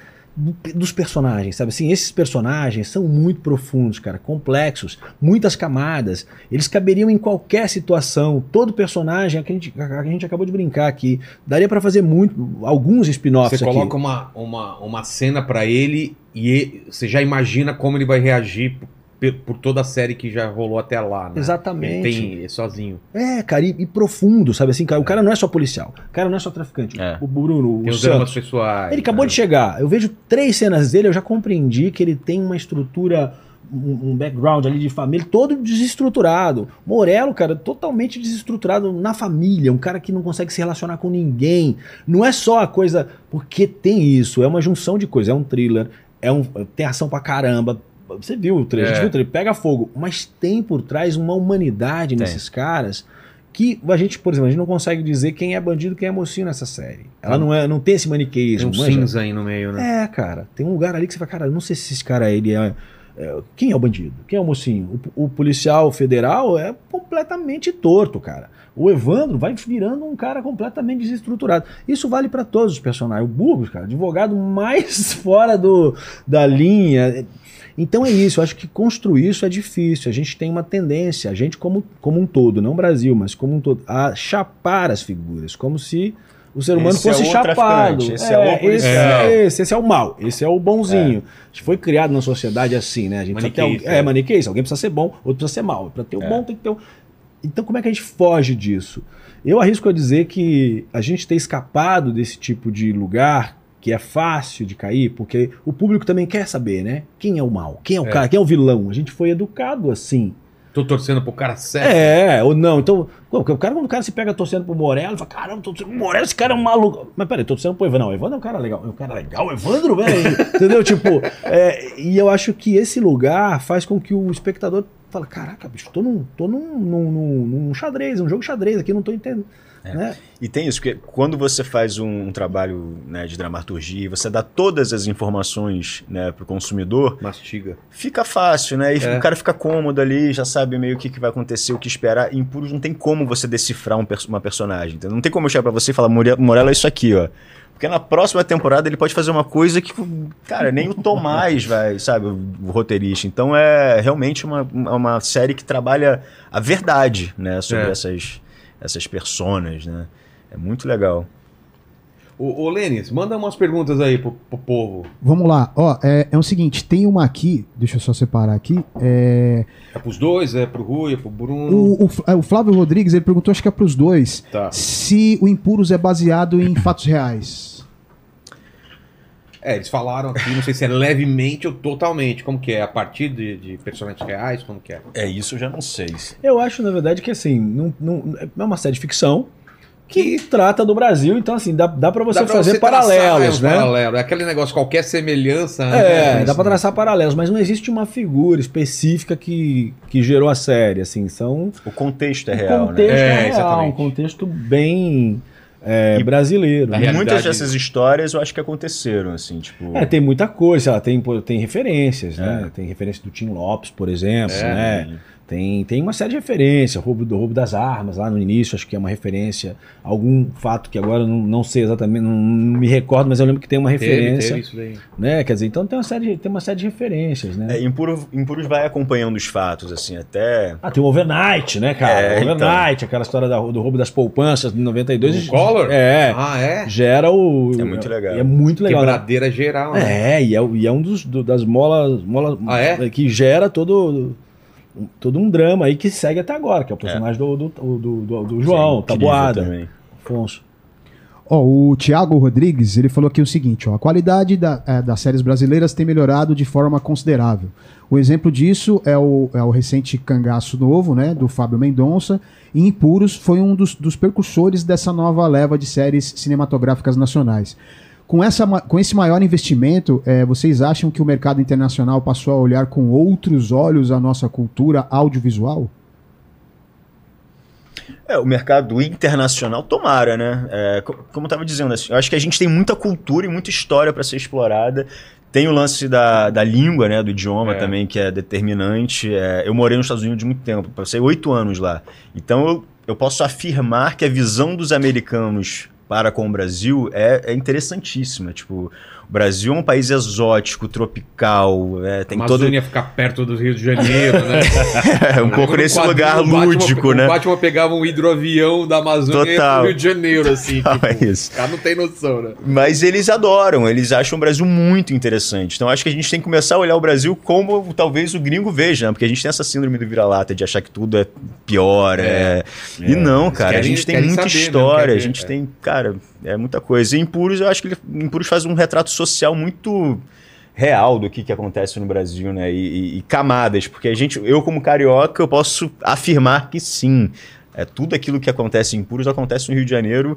dos personagens, sabe assim? Esses personagens são muito profundos, cara, complexos, muitas camadas. Eles caberiam em qualquer situação. Todo personagem, a que a gente, a gente acabou de brincar aqui, daria pra fazer muito, alguns spin-offs Você aqui. coloca uma, uma, uma cena pra ele e e- você já imagina como ele vai reagir por, toda a série que já rolou até lá, né? Exatamente. Ele tem sozinho. É, cara, e, e profundo, sabe assim? Cara, o cara não é só policial, o cara não é só traficante. O Bruno, Tem o os dramas pessoais. Ele acabou né? de chegar. Eu vejo três cenas dele, eu já compreendi que ele tem uma estrutura, um, um background ali de família todo desestruturado. Morello, cara, totalmente desestruturado na família, um cara que não consegue se relacionar com ninguém. Não é só a coisa. Porque tem isso, é uma junção de coisas. É um thriller, é um, tem ação pra caramba. Você viu o trailer, a gente É. viu o trailer, pega fogo. Mas tem por trás uma humanidade nesses caras que a gente, por exemplo, a gente não consegue dizer quem é bandido e quem é mocinho nessa série. Ela Hum. não, é, não tem esse Tem maniqueísmo. um manja? cinza aí no meio, né? É, cara. Tem um lugar ali que você fala, cara, eu não sei se esse cara ele é, é, quem é o bandido? Quem é o mocinho? O, o policial federal é completamente torto, cara. O Evandro vai virando um cara completamente desestruturado. Isso vale para todos os personagens. O Burgos, cara, advogado mais *laughs* fora do, da linha. Então é isso, eu acho que construir isso é difícil. A gente tem uma tendência, a gente como, como um todo, não o Brasil, mas como um todo, a chapar as figuras, como se o ser humano Esse é fosse o chapado. esse é o esse, é esse, esse é o mal, esse é o bonzinho. A gente foi criado na sociedade assim, né? A gente ter Maniqueísta, alguém- é, é. maniqueísta. Alguém precisa ser bom, outro precisa ser mal. Para ter o É. bom tem que ter o. Então, como é que a gente foge disso? Eu arrisco a dizer que a gente ter escapado desse tipo de lugar que é fácil de cair, porque o público também quer saber, né? Quem é o mal? Quem é o É. cara? Quem é o vilão? A gente foi educado assim. Tô torcendo pro cara certo. É, ou não. Então, o cara, quando o cara se pega torcendo pro Morello, fala, caramba, tô torcendo pro Morello, esse cara é um maluco. Mas peraí, tô torcendo pro Evandro. Não, o Evandro é um cara legal. É um cara legal, Evandro, velho. *laughs* Entendeu? Tipo, é, e eu acho que esse lugar faz com que o espectador fala, caraca, bicho, tô num, tô num, num, num, num xadrez, um jogo xadrez aqui, não tô entendendo. Né? E tem isso, porque quando você faz um, um trabalho né, de dramaturgia, você dá todas as informações né, para o consumidor, Mastiga. fica fácil, né? E É. o cara fica cômodo ali, já sabe meio o que, que vai acontecer, o que esperar. Em Puros não tem como você decifrar um perso- uma personagem. entendeu? Não tem como eu chegar pra você e falar, "More- Morello é isso aqui, ó. Porque na próxima temporada ele pode fazer uma coisa que, cara, nem o Tomás *laughs* vai, sabe, o, o roteirista. Então é realmente uma, uma série que trabalha a verdade, né, sobre É. essas, essas personas, né. É muito legal. Ô, ô Lênis, manda umas perguntas aí pro, pro povo. Vamos lá. Ó, é, é o seguinte, tem uma aqui, deixa eu só separar aqui. É, É pros dois, é pro Rui, é pro Bruno. o, o é, o Flávio Rodrigues, ele perguntou, acho que é pros dois, Tá. se o Impuros é baseado em fatos reais. É, eles falaram aqui, não sei se é levemente ou totalmente. Como que é? A partir de, de personagens reais? Como que é? É isso, eu já não sei. Eu acho, na verdade, que assim, não, não- é uma série de ficção que trata do Brasil, então assim, dá, dá para você Dá pra fazer traçar, paralelos, é né? Paralelo. É aquele negócio, qualquer semelhança. É, né? dá pra traçar paralelos, mas não existe uma figura específica que, que gerou a série, assim, são... O contexto é o real, contexto né? é, É, real, exatamente. um contexto bem é, brasileiro. E né? realidade- muitas dessas histórias eu acho que aconteceram, assim, tipo... É, tem muita coisa, lá, tem, tem referências, né? Tem referência do Tim Lopes, por exemplo, É, né? Tem, tem uma série de referências, roubo do roubo das armas lá no início, acho que é uma referência, algum fato que agora eu não, não sei exatamente, não, não me recordo, mas eu lembro que tem uma Teve, referência, teve isso daí. né? Quer dizer, então tem uma série, tem uma série de referências, né? É, Impuro, Impuros vai acompanhando os fatos, assim, até... Ah, tem o Overnight, né, cara? É, o Overnight, aquela história da- do roubo das poupanças de 92. Do Collor? É. Ah, é? Gera o. É muito legal. É muito legal. né? Quebradeira geral, né? É, e é, e é um dos do- das molas, molas Ah, é? que gera todo, todo um drama aí que segue até agora, que é o personagem do, do, do, do- do João, Sim, Tabuada, também. Afonso. Ó, o Thiago Rodrigues, ele falou aqui o seguinte, ó, a qualidade da- é, das séries brasileiras tem melhorado de forma considerável. O exemplo disso é o, é o recente Cangaço Novo, né, do Fábio Mendonça, e Impuros foi um dos, dos percursores dessa nova leva de séries cinematográficas nacionais. Com, essa, com esse maior investimento, é, vocês acham que o mercado internacional passou a olhar com outros olhos a nossa cultura audiovisual? É, o mercado internacional, tomara, né? É, co- como eu tava dizendo, assim, eu acho que a gente tem muita cultura e muita história para ser explorada. Tem o lance da, da língua, né? Do idioma É. também, que é determinante. É, eu morei nos Estados Unidos muito tempo, passei oito anos lá. Então eu, eu posso afirmar que a visão dos americanos para com o Brasil é, é interessantíssima. Tipo, o Brasil é um país exótico, tropical, é, tem a todo... Amazônia fica perto do Rio de Janeiro, né? *laughs* É, um pouco nesse lugar o Batman- lúdico, o né? Batman pegava um hidroavião da Amazônia Total. Rio de Janeiro, assim. Total, *laughs* tipo, é isso. Cara não tem noção, né? Mas eles adoram, eles acham o Brasil muito interessante. Então acho que a gente tem que começar a olhar o Brasil como talvez o gringo veja, né? porque a gente tem essa síndrome do vira-lata de achar que tudo é pior. É. E não, cara, querem- a gente tem muita saber, né? história, a gente é. tem, cara, é muita coisa. E Impuros, eu acho que ele, Impuros faz um retrato social muito real do que, que acontece no Brasil, né? E, e- e camadas, porque a gente, eu como carioca, eu posso afirmar que sim. É, tudo aquilo que acontece em Puros acontece no Rio de Janeiro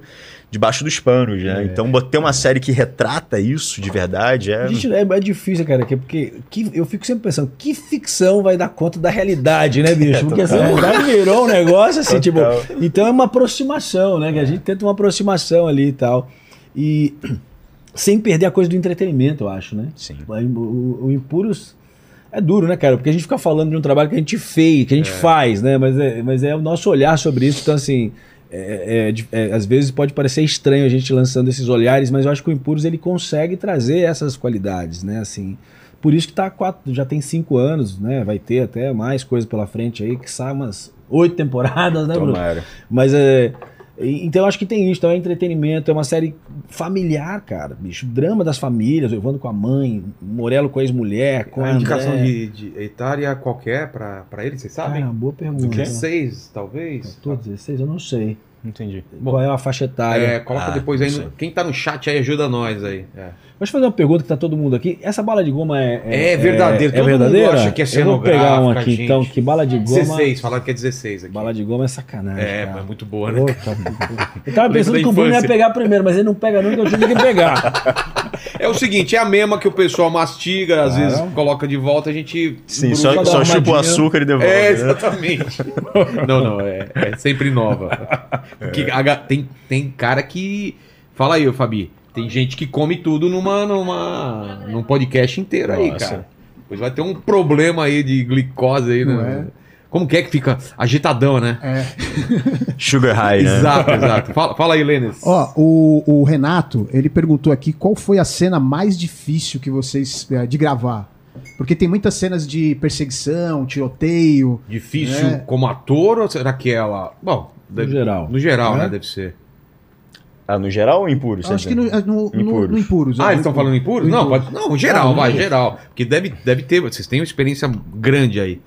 debaixo dos panos, né? Então, ter uma série que retrata isso de verdade é. Gente, é, é difícil, cara, que- porque que- eu fico sempre pensando, que ficção vai dar conta da realidade, né, bicho? Porque assim, a total. realidade virou um negócio assim, tipo. Total. Então é uma aproximação, né? Que a gente tenta uma aproximação ali e tal. E sem perder a coisa do entretenimento, eu acho, né? Sim. O, o- o Impuros É duro, né, cara? Porque a gente fica falando de um trabalho que a gente fez, que a gente É. faz, né? Mas é, mas é o nosso olhar sobre isso. Então, assim, é- é- é- às vezes pode parecer estranho a gente lançando esses olhares, mas eu acho que o Impuros ele consegue trazer essas qualidades, né? Assim, por isso que tá quatro, já tem cinco anos, né? Vai ter até mais coisa pela frente aí, que sai umas oito temporadas, né, Bruno? Tomara. Mas é. Então eu acho que tem isso, então é entretenimento, é uma série familiar, cara, bicho. Drama das famílias, Evandro com a mãe, Morello com a ex-mulher, com a, a indicação de, de etária qualquer pra, pra ele, vocês sabem? Cara, boa pergunta. 16, talvez? Tô 16, eu não sei. Entendi. Qual é a faixa etária? É, coloca Ah, depois aí. no- quem tá no chat aí ajuda nós aí. É. Deixa eu fazer uma pergunta que tá todo mundo aqui. Essa bala de goma é. É verdadeiro, É, todo mundo verdadeira? acha que é Eu vou pegar uma aqui gente. então. Que bala de goma. 16, falaram que é 16 aqui. Bala de goma é sacanagem. É, cara. mas muito boa, né? Ô, cara? tá- Eu tava *laughs* pensando que o Bruno ia pegar primeiro, mas ele não pega nunca, eu tive que pegar. *laughs* É o seguinte, é a mesma que o pessoal mastiga, às Claro. vezes coloca de volta, a gente. Sim, só, só chupa o açúcar e devolve. É, né? exatamente. não, não, é, é sempre nova. *laughs* Porque a ga- tem, tem cara que. Fala aí, ô Fabi. Tem gente que come tudo numa, numa, num podcast inteiro aí, Nossa. cara. Pois vai ter um problema aí de glicose aí, Não né? Como que é que fica agitadão, né? É. *laughs* Sugar high, né? Exato, exato. Fala, fala aí, Lênis. Ó, o, o Renato, ele perguntou aqui qual foi a cena mais difícil que vocês. eh, de gravar. Porque tem muitas cenas de perseguição, tiroteio. Difícil É. como ator ou será que ela. Bom, No geral. No geral, É? né? Deve ser. Ah, no geral ou impuro? Acho que no, no, no, Impuros. no Impuros. Ah, é, eles estão falando em puros? no Não, Impuros. pode. Não, geral, Ah, vai, geral. Porque deve, deve ter. Vocês têm uma experiência grande aí.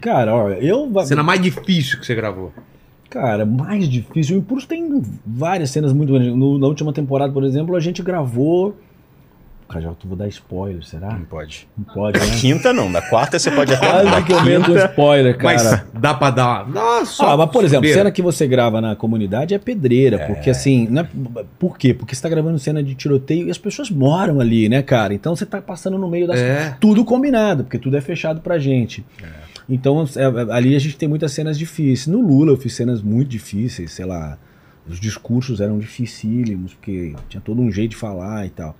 Cara, ó, eu. Cena mais difícil que você gravou. Cara, mais difícil. O Impulso tem várias cenas muito grandes. No- na última temporada, por exemplo, a gente gravou. Cara, já vou dar spoiler, será? Não pode. Não pode, né? quinta não, da quarta você pode até. Quase que eu meto quinta- spoiler, cara. Mas dá pra dar. Nossa, Ah, mas por exemplo, cena que você grava na comunidade é pedreira, porque assim, não é, por quê? Porque você tá gravando cena de tiroteio e as pessoas moram ali, né, cara? Então você tá passando no meio das É. tudo combinado, porque tudo é fechado pra gente. Então é, ali a gente tem muitas cenas difíceis. No Lula eu fiz cenas muito difíceis, sei lá, os discursos eram dificílimos, porque tinha todo um jeito de falar e tal.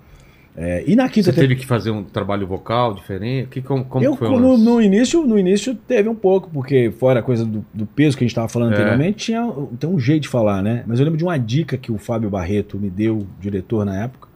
É, e na quinta Você teve que fazer um trabalho vocal diferente? Que, como como eu, foi no, no início, no início teve um pouco, porque fora a coisa do, do peso que a gente estava falando É. anteriormente, tinha tem um jeito de falar, né? Mas eu lembro de uma dica que o Fábio Barreto me deu, diretor na época.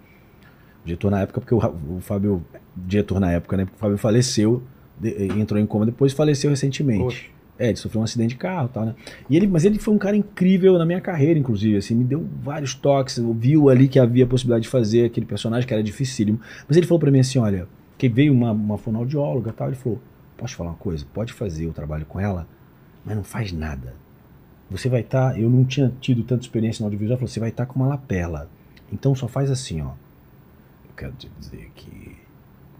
Diretor na época, porque o, o Fábio, diretor na época, né? Porque o Fábio faleceu, de- entrou em coma depois faleceu recentemente. Poxa. É, ele sofreu um acidente de carro e tal, né? E ele, mas ele foi um cara incrível na minha carreira, inclusive, assim, me deu vários toques, viu ali que havia a possibilidade de fazer aquele personagem que era dificílimo. Mas ele falou pra mim assim, olha, que veio uma, uma fonoaudióloga e tal, ele falou, posso te falar uma coisa? Pode fazer o trabalho com ela, mas não faz nada. Você vai estar, eu não tinha tido tanta experiência no audiovisual, ele falou, você vai estar com uma lapela. Então só faz assim, ó. Eu quero te dizer que,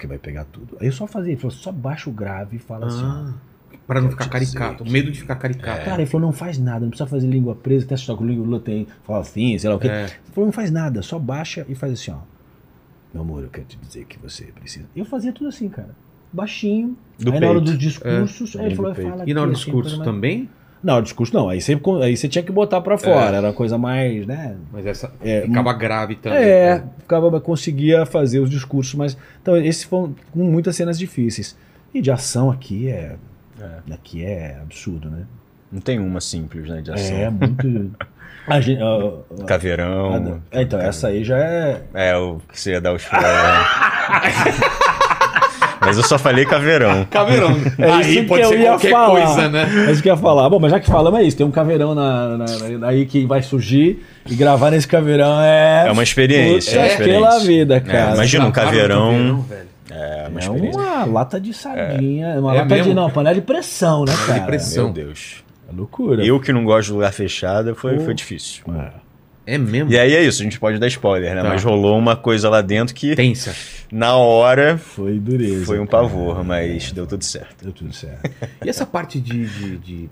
que vai pegar tudo. Aí eu só fazia, ele falou, só baixa o grave e fala assim, ó. Ah, pra não ficar caricato. que- Medo de ficar caricato. Cara, ele falou, não faz nada, não precisa fazer língua presa, até só que o língua tem, fala assim, sei lá o quê. É. Ele falou, não faz nada, só baixa e faz assim, ó. Meu amor, eu quero te dizer que você precisa. Eu fazia tudo assim, cara. Baixinho. Do aí na hora peito. dos discursos, É, aí ele falou, do peito. fala E na hora do assim, discurso coisa mais- também? Não, o discurso não. Aí você, aí você tinha que botar pra fora, era coisa mais, né? Mas essa É, ficava grave também. É, né? ficava, conseguia fazer os discursos, mas. Então, esse foi um- com muitas cenas difíceis. E de ação aqui é. Aqui é absurdo, né? Não tem uma simples, né, de ação. É muito. *laughs* A gente, a- a- Caveirão. a- então, essa aí já é. É, o que você ia dar os. *laughs* Mas eu só falei caveirão. Caveirão. É Aí isso pode que eu ser ia qualquer falar. coisa, né? É isso que eu ia falar. Bom, mas já que falamos é isso. Tem um caveirão na, na- na- aí que vai surgir e gravar nesse caveirão é. É uma experiência. Puta é pela vida, É, cara. imagina um caveirão. caveirão, velho. É, uma É uma lata de sardinha. Uma É lata mesmo? de. Não, panela de pressão, né, cara? de pressão. Meu Deus. É loucura. Eu que não gosto de lugar fechado, foi, Pô. foi difícil. É. É mesmo? E aí é isso, a gente pode dar spoiler, né? Tá. Mas rolou uma coisa lá dentro que, Tensa. na hora, Foi dureza. foi um cara. pavor, mas deu tudo certo. Deu tudo certo. *laughs* E essa parte de, de, de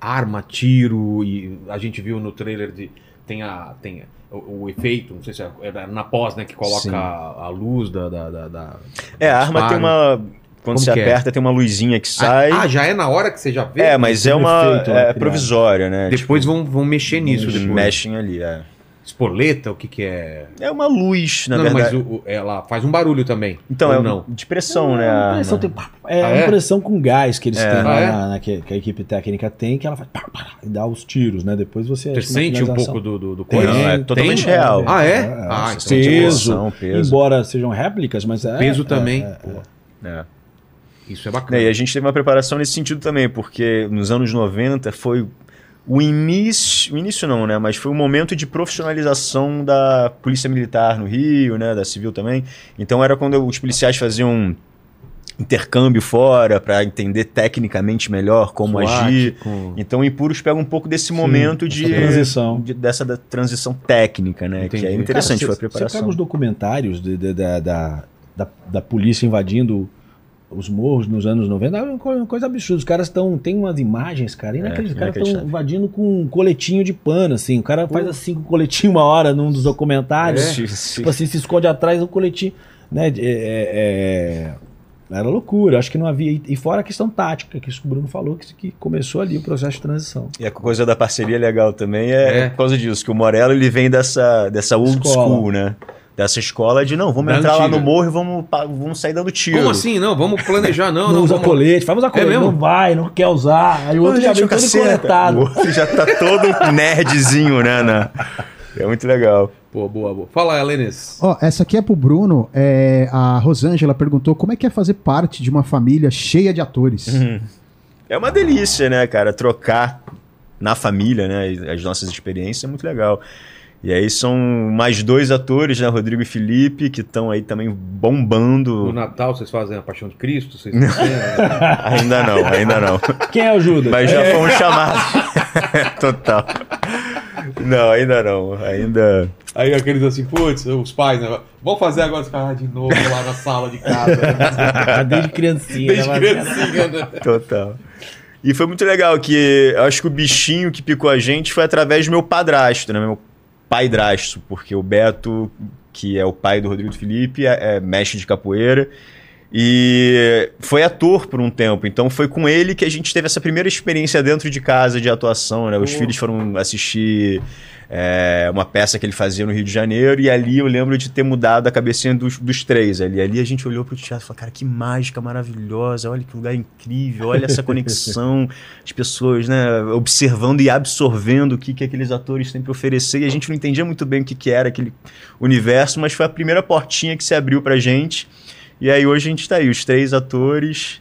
arma, tiro, e a gente viu no trailer de. Tem a. Tem o, o efeito, não sei se é, é na pós, né? Que coloca a, a luz da. da, da- da- É, a arma tem uma. Quando Como você é? aperta, tem uma luzinha que sai. Ah, já é na hora que você já vê? é, mas é um uma. efeito é criado. provisória, né? Depois vão, vão mexer nisso. Eles Depois. mexem ali, é. Espoleta, o que que é? É uma luz, na não, verdade. mas o- o- ela faz um barulho também. Então, é não. de pressão, né? É pressão, tem- é Ah, uma é? pressão com gás que eles É. têm lá Ah, é? na- na- que, que a equipe técnica tem, que ela faz pá, pá, e dá os tiros, né? Depois você. Você sente um pouco do, do, do Tem, coisa? Não, é totalmente Tem? real. Ah, é? É, ah, então peso, emoção, peso. embora sejam réplicas, mas é. Peso é, também. é, É. Isso é Né, bacana. E a gente teve uma preparação nesse sentido também, porque nos anos 90 foi o início, o início não, né, mas foi o momento de profissionalização da polícia militar no Rio, né, da civil também. Então era quando os policiais faziam intercâmbio fora para entender tecnicamente melhor como SWAT, agir. Então Impuros pega um pouco desse momento de transição. de- dessa da transição técnica, né, que Entendi. é interessante Cara, foi a Você pega preparação. os documentários de- de- da, da, da, da polícia invadindo os morros nos anos 90, é uma co- uma coisa absurda. Os caras estão. Tem umas imagens, cara, inacreditável. Os caras estão invadindo com um coletinho de pano, assim. O cara faz assim com um coletinho uma hora num dos documentários. É. Tipo assim, se esconde atrás do coletinho. Né? É, é- é- Era loucura, acho que não havia. E fora a questão tática, que isso que o Bruno falou, que, que começou ali o processo de transição. E a coisa da parceria legal também é, É. por causa disso, que o Morello ele vem dessa, dessa old Escola. school, né? Dessa escola de não, vamos Da entrar lá no morro e vamos, vamos sair dando tiro. Como assim? Não, vamos planejar, não. *laughs* Não, não usa vamos... colete, vai usar colete, mesmo? não vai, não quer usar. Aí o outro já vem o todo coletado. O outro já tá todo *laughs* nerdzinho, né? na- É muito legal. Pô, boa, boa. Fala, Lenes. Ó, essa aqui é pro Bruno. É, a Rosângela perguntou como é que é fazer parte de uma família cheia de atores. É uma delícia, né, cara? Trocar na família, né? As nossas experiências é muito legal. E aí são mais dois atores, né? Rodrigo e Felipe, que estão aí também bombando. No Natal vocês fazem a Paixão de Cristo? Vocês? *laughs* Ainda não, ainda não. Quem é o Judas? Mas já fomos chamados. *laughs* Total. Não, ainda não. Ainda. Aí aqueles assim, putz, os pais, né? Vamos fazer agora os caras de novo lá na sala de casa. *laughs* Desde criancinha. Desde né? criancinha, né? Total. E foi muito legal que eu acho que o bichinho que picou a gente foi através do meu padrasto, né? Meu paidrasto, porque o Beto, que é o pai do Rodrigo Felipe, é, é mestre de capoeira. E foi ator por um tempo, então foi com ele que a gente teve essa primeira experiência dentro de casa de atuação, né? Os filhos foram assistir é, uma peça que ele fazia no Rio de Janeiro, e ali eu lembro de ter mudado a cabecinha dos, dos três ali. Ali a gente olhou pro teatro e falou, cara, que mágica maravilhosa, olha que lugar incrível, olha essa conexão, *laughs* as pessoas, né, observando e absorvendo o que, que aqueles atores têm para oferecer, e a gente não entendia muito bem o que, que era aquele universo, mas foi a primeira portinha que se abriu pra gente. E aí hoje a gente tá aí, os três atores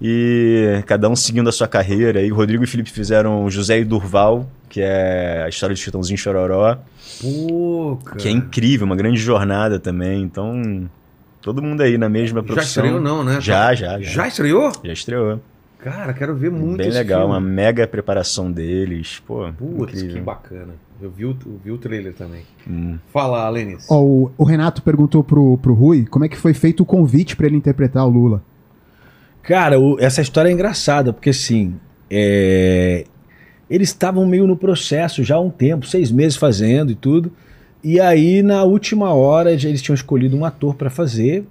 e cada um seguindo a sua carreira. E o Rodrigo e o Felipe fizeram José e Durval, que é a história de Chitãozinho Chororó, Pô, cara. que é incrível, uma grande jornada também. Então, todo mundo aí na mesma Já profissão. estreou não, né? Já, já, já. Já estreou? Já estreou. Cara, quero ver muito Bem esse legal, filme. uma mega preparação deles. Pô, Putz, que bacana. Eu vi o, vi o trailer também. Hum. Fala, Lenis. Ó, o, Renato perguntou pro, pro Rui como é que foi feito o convite pra ele interpretar o Lula. Cara, o- essa história é engraçada, porque assim, é, eles estavam meio no processo já há um tempo, seis meses fazendo e tudo. E aí, na última hora, eles tinham escolhido um ator pra fazer.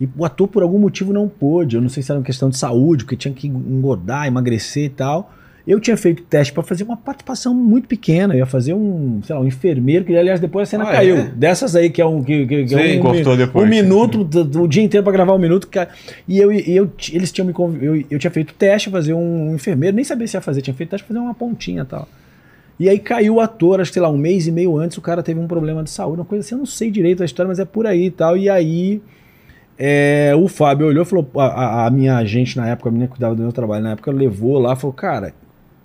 E o ator, por algum motivo, não pôde. Eu não sei se era uma questão de saúde, porque tinha que engordar, emagrecer e tal. Eu tinha feito teste pra fazer uma participação muito pequena. Eu ia fazer um, sei lá, um enfermeiro, que aliás depois a cena Ah, caiu. é? Dessas aí que é um. Que, que- que é Sim, um, cortou depois. Um minuto, o dia inteiro pra gravar um minuto. E eu, e eu, eles tinham me conv- eu, eu tinha feito teste, fazer um enfermeiro, nem sabia se ia fazer, tinha feito teste pra fazer uma pontinha e tal. E aí caiu o ator, acho que sei lá, um mês e meio antes, o cara teve um problema de saúde, uma coisa assim, eu não sei direito a história, mas é por aí e tal. E aí é, o Fábio olhou e falou, a, a- a minha agente na época, a menina que cuidava do meu trabalho na época, levou lá, falou, cara,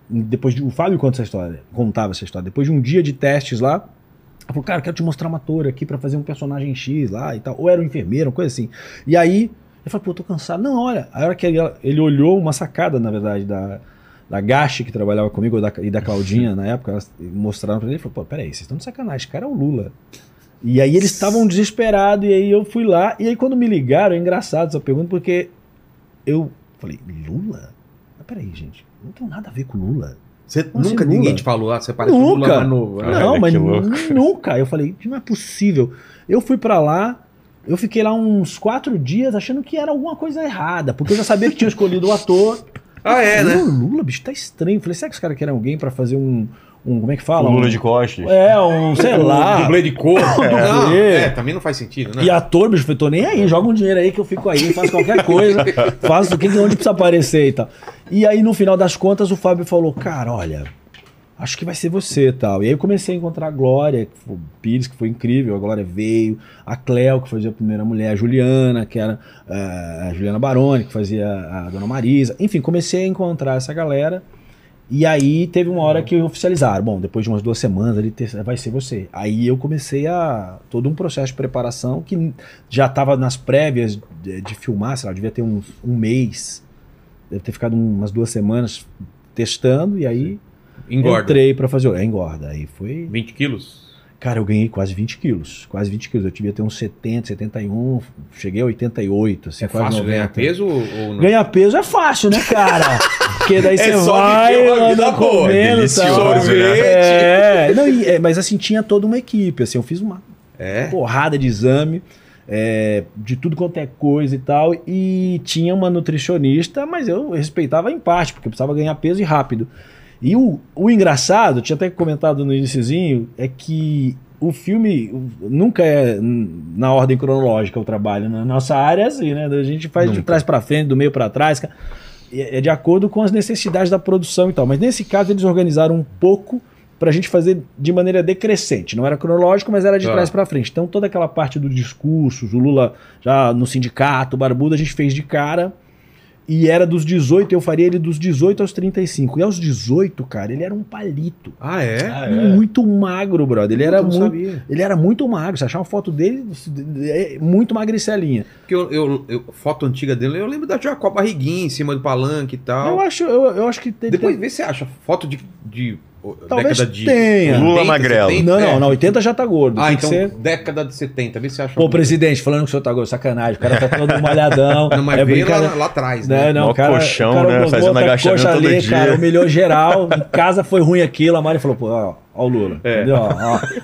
depois de, o Fábio conta essa história, contava essa história, depois de um dia de testes lá, ela falou, cara, quero te mostrar uma ator aqui pra fazer um personagem X lá e tal, ou era um enfermeiro, uma coisa assim. E aí, eu falei, pô, tô cansado. Não, olha, a hora que ele, ele olhou uma sacada, na verdade, da, da Gashi, que trabalhava comigo, da- e da Claudinha, na época, elas mostraram pra ele, ele falou, pô, peraí, vocês estão de sacanagem, esse cara é o Lula. E aí eles estavam desesperados, e aí eu fui lá, e aí quando me ligaram, é engraçado essa pergunta, porque eu falei, Lula? Mas peraí, gente, não tem nada a ver com Lula. Você, Como assim, nunca Lula? ninguém te falou, ah, você parece o Lula Nunca. mais novo. Não, mas nunca. Eu falei, não é possível. Eu fui pra lá, eu fiquei lá uns quatro dias achando que era alguma coisa errada, porque eu já sabia que tinha escolhido o ator. *laughs* Ah, é, né? Lula, Lula, bicho, tá estranho. Eu falei, será que os caras querem alguém pra fazer um, um como é que fala? Lula um, de costas. É, um, sei lá. Dublê de corpo. *laughs* É. Não, É. é, também não faz sentido, né? E ator, bicho, eu tô nem aí, joga um dinheiro aí que eu fico aí, faço qualquer coisa, faço o que onde precisa aparecer e tal. E aí, no final das contas, o Fábio falou, cara, olha, acho que vai ser você e tal. E aí eu comecei a encontrar a Glória, que foi, Pires, que foi incrível, a Glória veio, a Cleo, que fazia a primeira mulher, a Juliana, que era eh, a Juliana Baroni, que fazia a Dona Marisa. Enfim, comecei a encontrar essa galera. E aí teve uma hora que oficializaram, bom, depois de umas duas semanas ele vai ser você. Aí eu comecei a todo um processo de preparação que já estava nas prévias de, de filmar, sei lá, devia ter uns, um mês, deve ter ficado umas duas semanas testando e aí Engorda. entrei pra fazer. É, engorda. Aí foi. 20 quilos? Cara, eu ganhei quase 20 quilos. Quase 20 quilos. Eu devia ter uns 70, 71, cheguei a 88. Assim, É quase fácil 90. ganhar peso ou ou não? Ganhar peso é fácil, né, cara? Porque daí *laughs* É você só vai, vida anda comendo e tal. né? Sorvete. É, não, e- é, mas assim, tinha toda uma equipe, assim, eu fiz uma É? porrada de exame, é, de tudo quanto é coisa e tal, e tinha uma nutricionista, mas eu respeitava em parte, porque eu precisava ganhar peso e rápido. E o, o engraçado, tinha até comentado no iniciozinho, é que o filme nunca é na ordem cronológica o trabalho. Na nossa área é assim, né? A gente faz de Nunca. trás pra frente, do meio pra trás. É é de acordo com as necessidades da produção e tal. Mas nesse caso eles organizaram um pouco pra gente fazer de maneira decrescente. Não era cronológico, mas era de Tá. trás pra frente. Então toda aquela parte do discurso, o Lula já no sindicato, o Barbudo, a gente fez de cara. E era dos 18, eu faria ele dos 18 aos 35. E aos 18, cara, ele era um palito. Ah, é? Muito magro, brother. Ele era muito, sabia. ele era muito magro. Você achar uma foto dele, é muito magricelinha. Porque eu, eu- eu- foto antiga dele, eu lembro da Jacó Barriguinha em cima do palanque e tal. Eu acho, eu, eu acho que tem, Depois tem- vê se acha foto de, de Talvez década de tenha. Lula 80, magrelo. 70, Não, é. não, na 80 já tá gordo. Ah, tem então ser. década de 70, vê se acha. Pô, presidente, falando que o senhor tá gordo, sacanagem. O cara tá todo malhadão. *laughs* Não, mas é vê brincadeira. lá, lá atrás, Não, né? não, Mó o cara, colchão, o cara né? Fazendo agachamento todo ali, dia. cara, humilhou geral. Em casa foi ruim aquilo. A Mari falou, pô, ó, ó o Lula. É. Entendeu? Ó,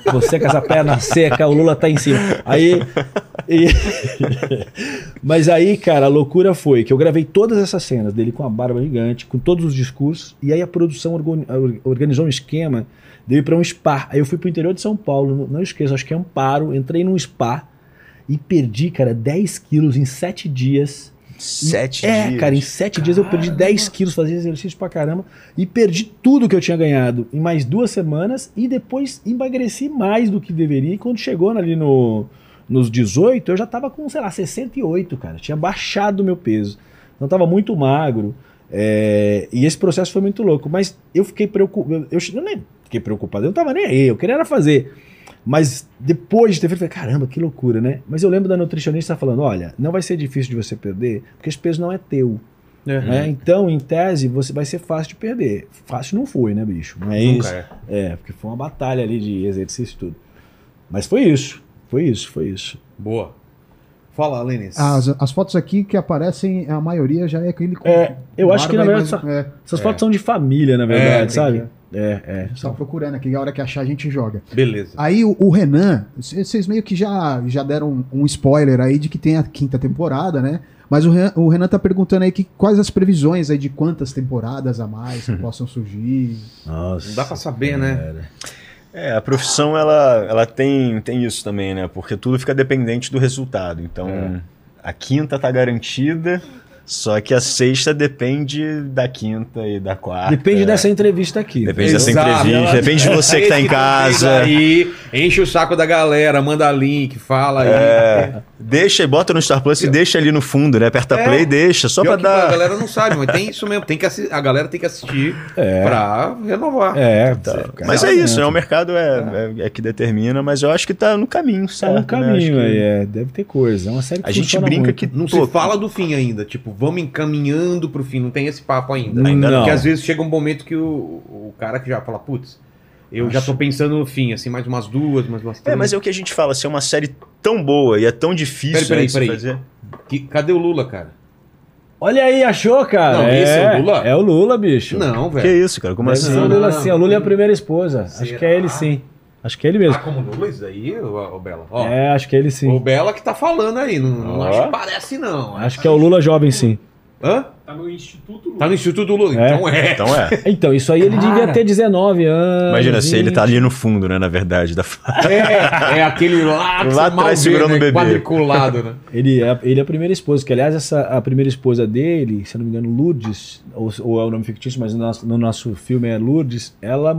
ó, você com essa perna seca, o Lula tá em cima. Aí. E- *laughs* Mas aí, cara, a loucura foi que eu gravei todas essas cenas dele com a barba gigante, com todos os discursos, e aí a produção organ- organizou um esquema de eu ir pra um spa. Aí eu fui pro interior de São Paulo, não- esqueço, acho que é Amparo, entrei num spa e perdi, cara, 10 quilos em 7 dias. Sete É, dias. cara, em 7 dias eu perdi 10 quilos, fazia exercício pra caramba e perdi tudo que eu tinha ganhado em mais duas semanas e depois emagreci mais do que deveria. E quando chegou ali no, nos 18, eu já tava com, sei lá, 68, cara. Tinha baixado o meu peso. Então tava muito magro. é, e esse processo foi muito louco. Mas eu fiquei preocupado. Eu, eu nem fiquei preocupado, eu não tava nem aí, eu queria fazer. Mas depois de ter feito, eu falei, caramba, que loucura, né? Mas eu lembro da nutricionista falando: olha, não vai ser difícil de você perder, porque esse peso não é teu. né? Então, em tese, você vai ser fácil de perder. Fácil não foi, né, bicho? Mas Nunca é. é, porque foi uma batalha ali de exercício e tudo. Mas foi isso. Foi isso, foi isso. Boa. Fala, Lênis. As, as fotos aqui que aparecem, a maioria já é aquele com É, eu acho que na verdade mais- essa- é. essas fotos são de família, na verdade, tem sabe? É, é. Só procurando aqui, a hora que achar a gente joga. Beleza. Aí o, o Renan, vocês meio que já, já deram um, spoiler aí de que tem a quinta temporada, né? Mas o Renan, o Renan tá perguntando aí que, quais as previsões aí de quantas temporadas a mais que *laughs* possam surgir. Nossa. Não dá pra saber, né? É, a profissão ela, ela tem, tem isso também, né? Porque tudo fica dependente do resultado. Então, É. a quinta tá garantida, só que a sexta depende da quinta e da quarta. Depende dessa entrevista aqui. Depende dessa entrevista, depende de você que tá em casa. Aí, enche o saco da galera, manda link, fala aí. É, deixa e bota no Star Plus e deixa ali no fundo, né? Aperta É. play e deixa, só pra que A dar. galera não sabe, mas tem isso mesmo. Tem que a galera tem que assistir É. pra renovar. É, Tá. Mas é isso, né? O mercado é, é, é que determina, mas eu acho que tá no caminho, Tá certo? no né? caminho Acho que- é. Deve ter coisa. É uma série que A gente brinca muito. que Não pô, se fala do fim ainda. Tipo, vamos encaminhando pro fim. Não tem esse papo ainda. Ainda não. Porque às vezes chega um momento que o, o cara que já fala, putz, eu já tô pensando no fim, assim, mais umas duas, mais umas três. É, mas é o que a gente fala, se é uma série tão boa e é tão difícil Peraí, né, de se peraí, fazer. Que- cadê o Lula, cara? Olha aí, achou, cara? Não, esse é o Lula? É o Lula, bicho. Não, Que velho. isso, cara? Como assim? ser o Lula sim. O Lula é a primeira esposa. Acho Será? que é ele sim. Acho que é ele mesmo. Ah, como Lula isso aí, ô, Bela? Ó, É, acho que é ele sim. o Bela que tá falando aí. Não, não acho que parece, não. Acho que é o Lula jovem sim. Hã? Tá no Instituto Lula. Tá no Instituto Lula, então é. Então é. *laughs* Então, isso aí ele Cara. devia ter 19 anos. Imagina se ele tá 20. ali no fundo, né, na verdade, da É, é aquele lá *laughs* que Lá atrás segurando né, o bebê. Quadriculado, né? *laughs* Ele é, ele é a primeira esposa, que aliás, essa, a primeira esposa dele, se eu não me engano, Lourdes, ou, ou é o nome fictício, mas no nosso, no nosso filme é Lourdes, ela.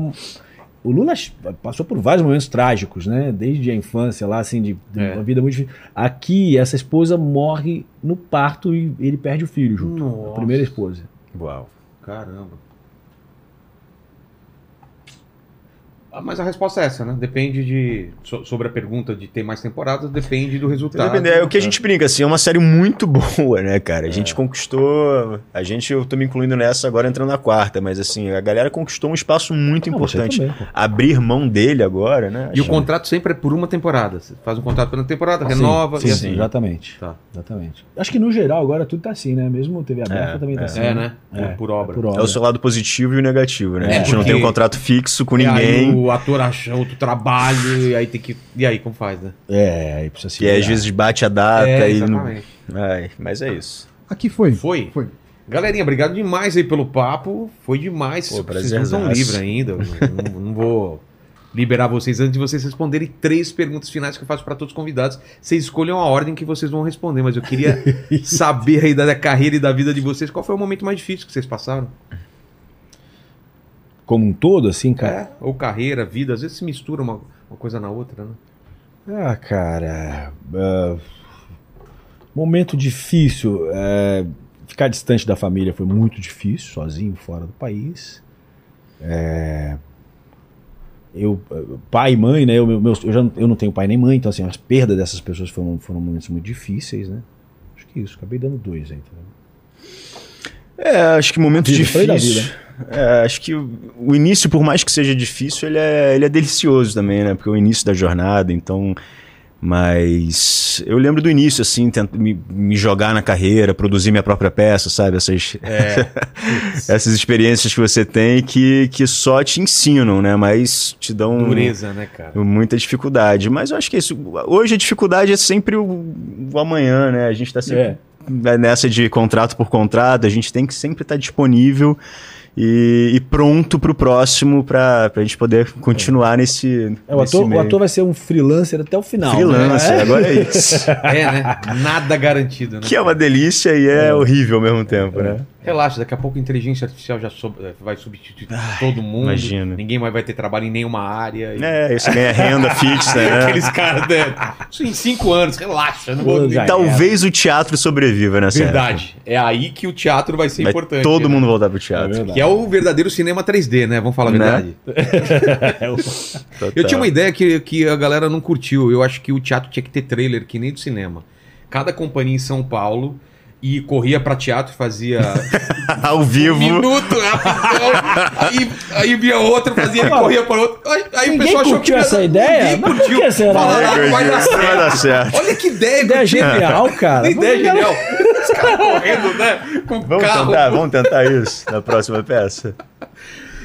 O Lula passou por vários momentos trágicos, né? Desde a infância lá, assim, de, de É. uma vida muito difícil. Aqui, essa esposa morre no parto e ele perde o filho junto. Nossa. A primeira esposa. Uau. Caramba. Mas a resposta é essa, né? Depende de. so- sobre a pergunta de ter mais temporadas, depende do resultado. Depende, é o que a gente brinca, assim, é uma série muito *laughs* boa, né, cara? A gente conquistou. A gente, eu tô me incluindo nessa agora entrando na quarta, mas assim, a galera conquistou um espaço muito Não, você importante. também. Abrir mão dele agora, né? E o Acho- contrato sempre é por uma temporada. Você faz um contrato por uma temporada, Sim, renova sim, e sim, assim. exatamente. Tá. Exatamente. Acho que no geral agora tudo tá assim, né? Mesmo TV aberta É, também tá é. assim. É, né? Por- É, por obra. por É obra. o seu lado positivo e o negativo, né? É, a gente não porque- tem um contrato fixo com ninguém. O ator acha outro trabalho, e aí tem que. E aí, como faz, né? É, aí precisa se Que às virar. vezes bate a data É, e. não-. Ai, mas é isso. Aqui foi. Foi? Foi. Galerinha, obrigado demais aí pelo papo. Foi demais. Pô, Vocês não estão livres ainda. Não, não vou liberar vocês antes de vocês responderem três perguntas finais que eu faço para todos os convidados. Vocês escolham a ordem que vocês vão responder, mas eu queria *laughs* saber aí da carreira e da vida de vocês. Qual foi o momento mais difícil que vocês passaram? Como um todo, assim, cara. É, ou carreira, vida, às vezes se mistura uma, uma coisa na outra, né? Ah, cara. ah, momento difícil. é, ficar distante da família foi muito difícil, sozinho, fora do país. É, eu, pai e mãe, né? Eu, meu- meus- eu, já, não- eu não tenho pai nem mãe, então assim, as perdas dessas pessoas foram, foram momentos muito difíceis, né? Acho que isso, acabei dando dois aí. Tá? É, acho que momento Vida, falei da difícil. É, acho que o, início, por mais que seja difícil, ele é, ele é delicioso também, né? Porque é o início da jornada, então. Mas eu lembro do início, assim, tent, me, me jogar na carreira, produzir minha própria peça, sabe? Essas, É. *laughs* essas experiências que você tem que, que só te ensinam, né? Mas te dão Dureza, né, cara? muita dificuldade. Mas eu acho que isso. Hoje a dificuldade é sempre o, o amanhã, né? A gente tá sempre É. nessa de contrato por contrato, a gente tem que sempre estar disponível e, e pronto pro próximo pra, pra gente poder continuar nesse. É, o, nesse ator, o meio. ator vai ser um freelancer até o final. Freelancer, né? agora é *laughs* isso. É, né? Nada garantido, né? que é uma delícia e é, horrível ao mesmo tempo, né? Relaxa, daqui a pouco a inteligência artificial já sob- vai substituir todo mundo. imagina. Ninguém mais vai ter trabalho em nenhuma área. e- É, isso ganha renda fixa, *laughs* né? Aqueles caras, né? Isso em cinco anos, relaxa. Não vou... Talvez o teatro sobreviva nessa Verdade. É aí que o teatro vai ser época. Vai importante. todo né? mundo voltar pro teatro. verdade. Que é o verdadeiro cinema 3D, né? Vamos falar a Né? verdade. *laughs* Eu tinha uma ideia que, que a galera não curtiu. Eu acho que o teatro tinha que ter trailer, que nem do cinema. Cada companhia em São Paulo e corria pra teatro e fazia *laughs* Ao vivo. minuto, rapidão. aí, aí via outro, fazia, ele corria para outro. Aí, aí o Ninguém pessoal achou que curtiu ia- essa ideia? Ninguém Mas por curtiu. que será? Falaram, ah, vai dar certo. Vai dar certo. Olha que ideia, Ideia genial, cara. Ideia genial. Os caras correndo, né? Com Vamos carro. tentar, vamos tentar isso na próxima peça.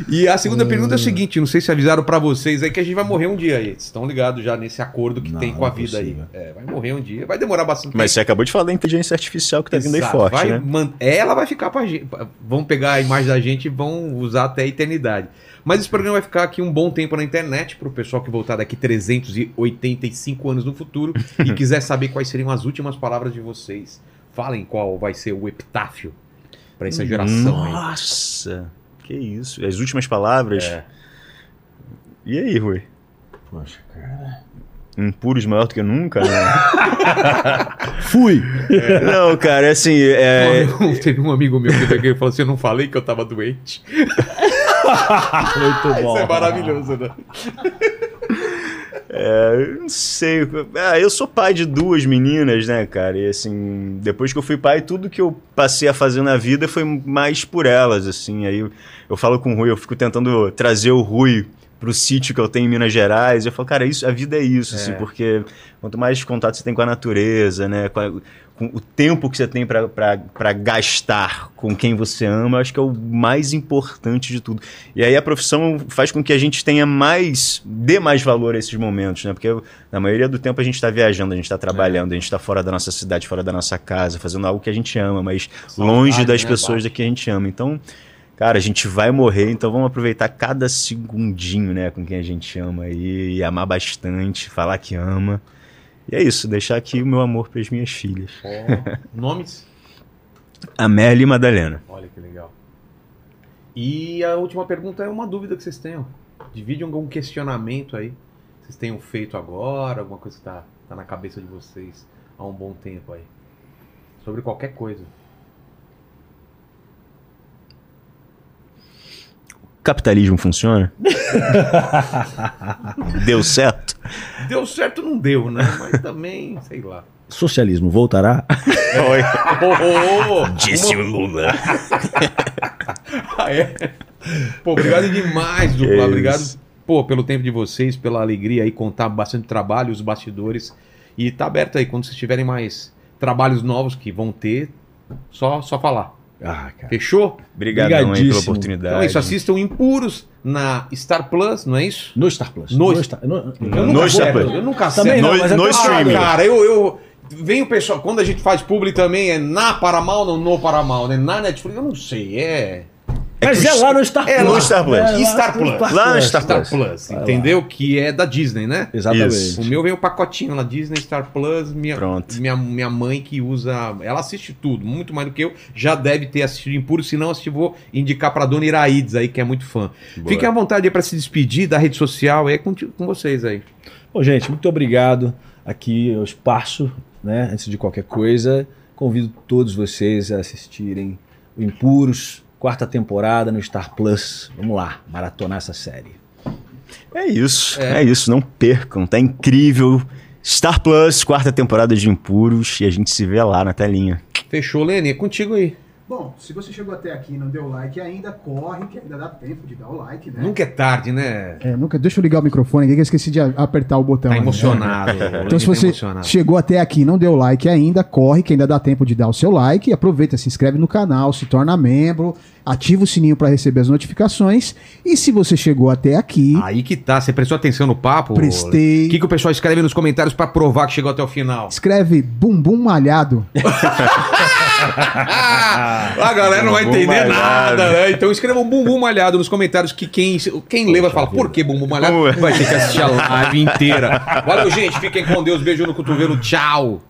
E a segunda pergunta é o seguinte: não sei se avisaram pra vocês aí que a gente vai morrer um dia aí. Vocês estão ligados já nesse acordo que Não, tem com a é vida possível. aí. É, vai morrer um dia. Vai demorar bastante Mas você acabou de falar da inteligência artificial que tá vindo aí Exato. forte, Vai né? man- Ela vai ficar pra gente. Vão pegar a imagem da gente e vão usar até a eternidade. Mas esse programa vai ficar aqui um bom tempo na internet pro pessoal que voltar daqui 385 anos no futuro *laughs* e quiser saber quais seriam as últimas palavras de vocês. Falem qual vai ser o epitáfio pra essa geração aí. Que isso. As últimas palavras. É. E aí, Rui? Poxa, cara. Impuros maior do que nunca? Né? *laughs* Fui! Não, cara, é assim. É... Teve um amigo meu que falou assim: Eu não falei que eu tava doente. *laughs* Muito bom. Isso é maravilhoso, né? É, eu não sei. Ah, eu sou pai de duas meninas, né, cara? E assim, depois que eu fui pai, tudo que eu passei a fazer na vida foi mais por elas, assim. Aí eu, falo com o Rui, eu fico tentando trazer o Rui pro sítio que eu tenho em Minas Gerais. Eu falo, cara, isso, a vida é isso, É. assim, porque quanto mais contato você tem com a natureza, né? Com, a- o tempo que você tem pra gastar com quem você ama, eu acho que é o mais importante de tudo. E aí a profissão faz com que a gente tenha mais, dê mais valor a esses momentos, né? Porque na maioria do tempo a gente está viajando, a gente está trabalhando, a gente está fora da nossa cidade, fora da nossa casa, fazendo algo que a gente ama, mas longe das né, pessoas da que a gente ama. Então, cara, a gente vai morrer, então vamos aproveitar cada segundinho, né, com quem a gente ama aí, e amar bastante, falar que ama. E é isso, deixar aqui o meu amor para as minhas filhas. Ó, *laughs* nomes? Amélia e Madalena. Olha que legal. E a última pergunta é uma dúvida que vocês tenham. Divide algum questionamento aí. Vocês tenham feito agora, alguma coisa que tá, tá na cabeça de vocês há um bom tempo aí. Sobre qualquer coisa. Capitalismo funciona? *laughs* Deu certo? Deu certo, não deu, né? Mas também, sei lá. Socialismo voltará? *laughs* Oi. Oh, oh, Disse uma- o Lula. *laughs* Ah, é? Pô, obrigado demais, dupla. isso. Obrigado, pô, pelo tempo de vocês, pela alegria aí, contar bastante trabalho, os bastidores. E tá aberto aí, quando vocês tiverem mais trabalhos novos que vão ter, só, só falar. Ah, cara. Fechou? Obrigadão aí pela Obrigadíssimo. oportunidade. Então é isso, assistam Impuros na Star Plus, não é isso? No Star Plus. No- Star, no, Eu No nunca Star Plus. eu nunca acerto. não, No- mas é no streaming. Ah, cara, eu, eu. Vem o pessoal, quando a gente faz publi também, é na Paramount ou no Paramount, né? Na Netflix, eu não sei, é. Mas que é o- lá no Star Plus. É no lá. Star Plus. É lá Star no Plus. Lá no Star Star Plus. Plus, Vai lá. entendeu? Que é da Disney, né? Exatamente. Isso. O meu vem o pacotinho na Disney Star Plus. Minha, Pronto. Minha, minha mãe que usa. Ela assiste tudo, muito mais do que eu. Já deve ter assistido Impuro. Se não assistir, vou indicar pra dona Iraídes aí, que é muito fã. Boa. Fiquem à vontade aí pra se despedir da rede social. É com, com vocês aí. Bom, gente, muito obrigado. Aqui é o espaço, né? Antes de qualquer coisa, convido todos vocês a assistirem o Impuros, quarta temporada no Star Plus. Vamos lá, maratonar essa série. É isso, é. isso, não percam, tá incrível. Star Plus, quarta temporada de Impuros, e a gente se vê lá na telinha. Fechou, Lene? É contigo aí. Bom, se você chegou até aqui e não deu like ainda, corre, que ainda dá tempo de dar o like, né? Nunca é tarde, né? É, nunca. Deixa eu ligar o microfone aqui que eu esqueci de apertar o botão. Tá aí. emocionado. Então, se tá você emocionado. chegou até aqui e não deu like ainda, corre, que ainda dá tempo de dar o seu like. E aproveita, se inscreve no canal, se torna membro, ativa o sininho para receber as notificações. E se você chegou até aqui, Aí que tá. Você prestou atenção no papo? Prestei. O que, que o pessoal escreve nos comentários pra provar que chegou até o final? escreve bumbum malhado. *laughs* *laughs* a galera não vai entender malhado. nada, né? Então escreva um bumbum malhado nos comentários que quem, quem lê vai falar, por que bumbum malhado? Vai ter que assistir a live inteira. Valeu, gente. Fiquem com Deus. Beijo no cotovelo. Tchau.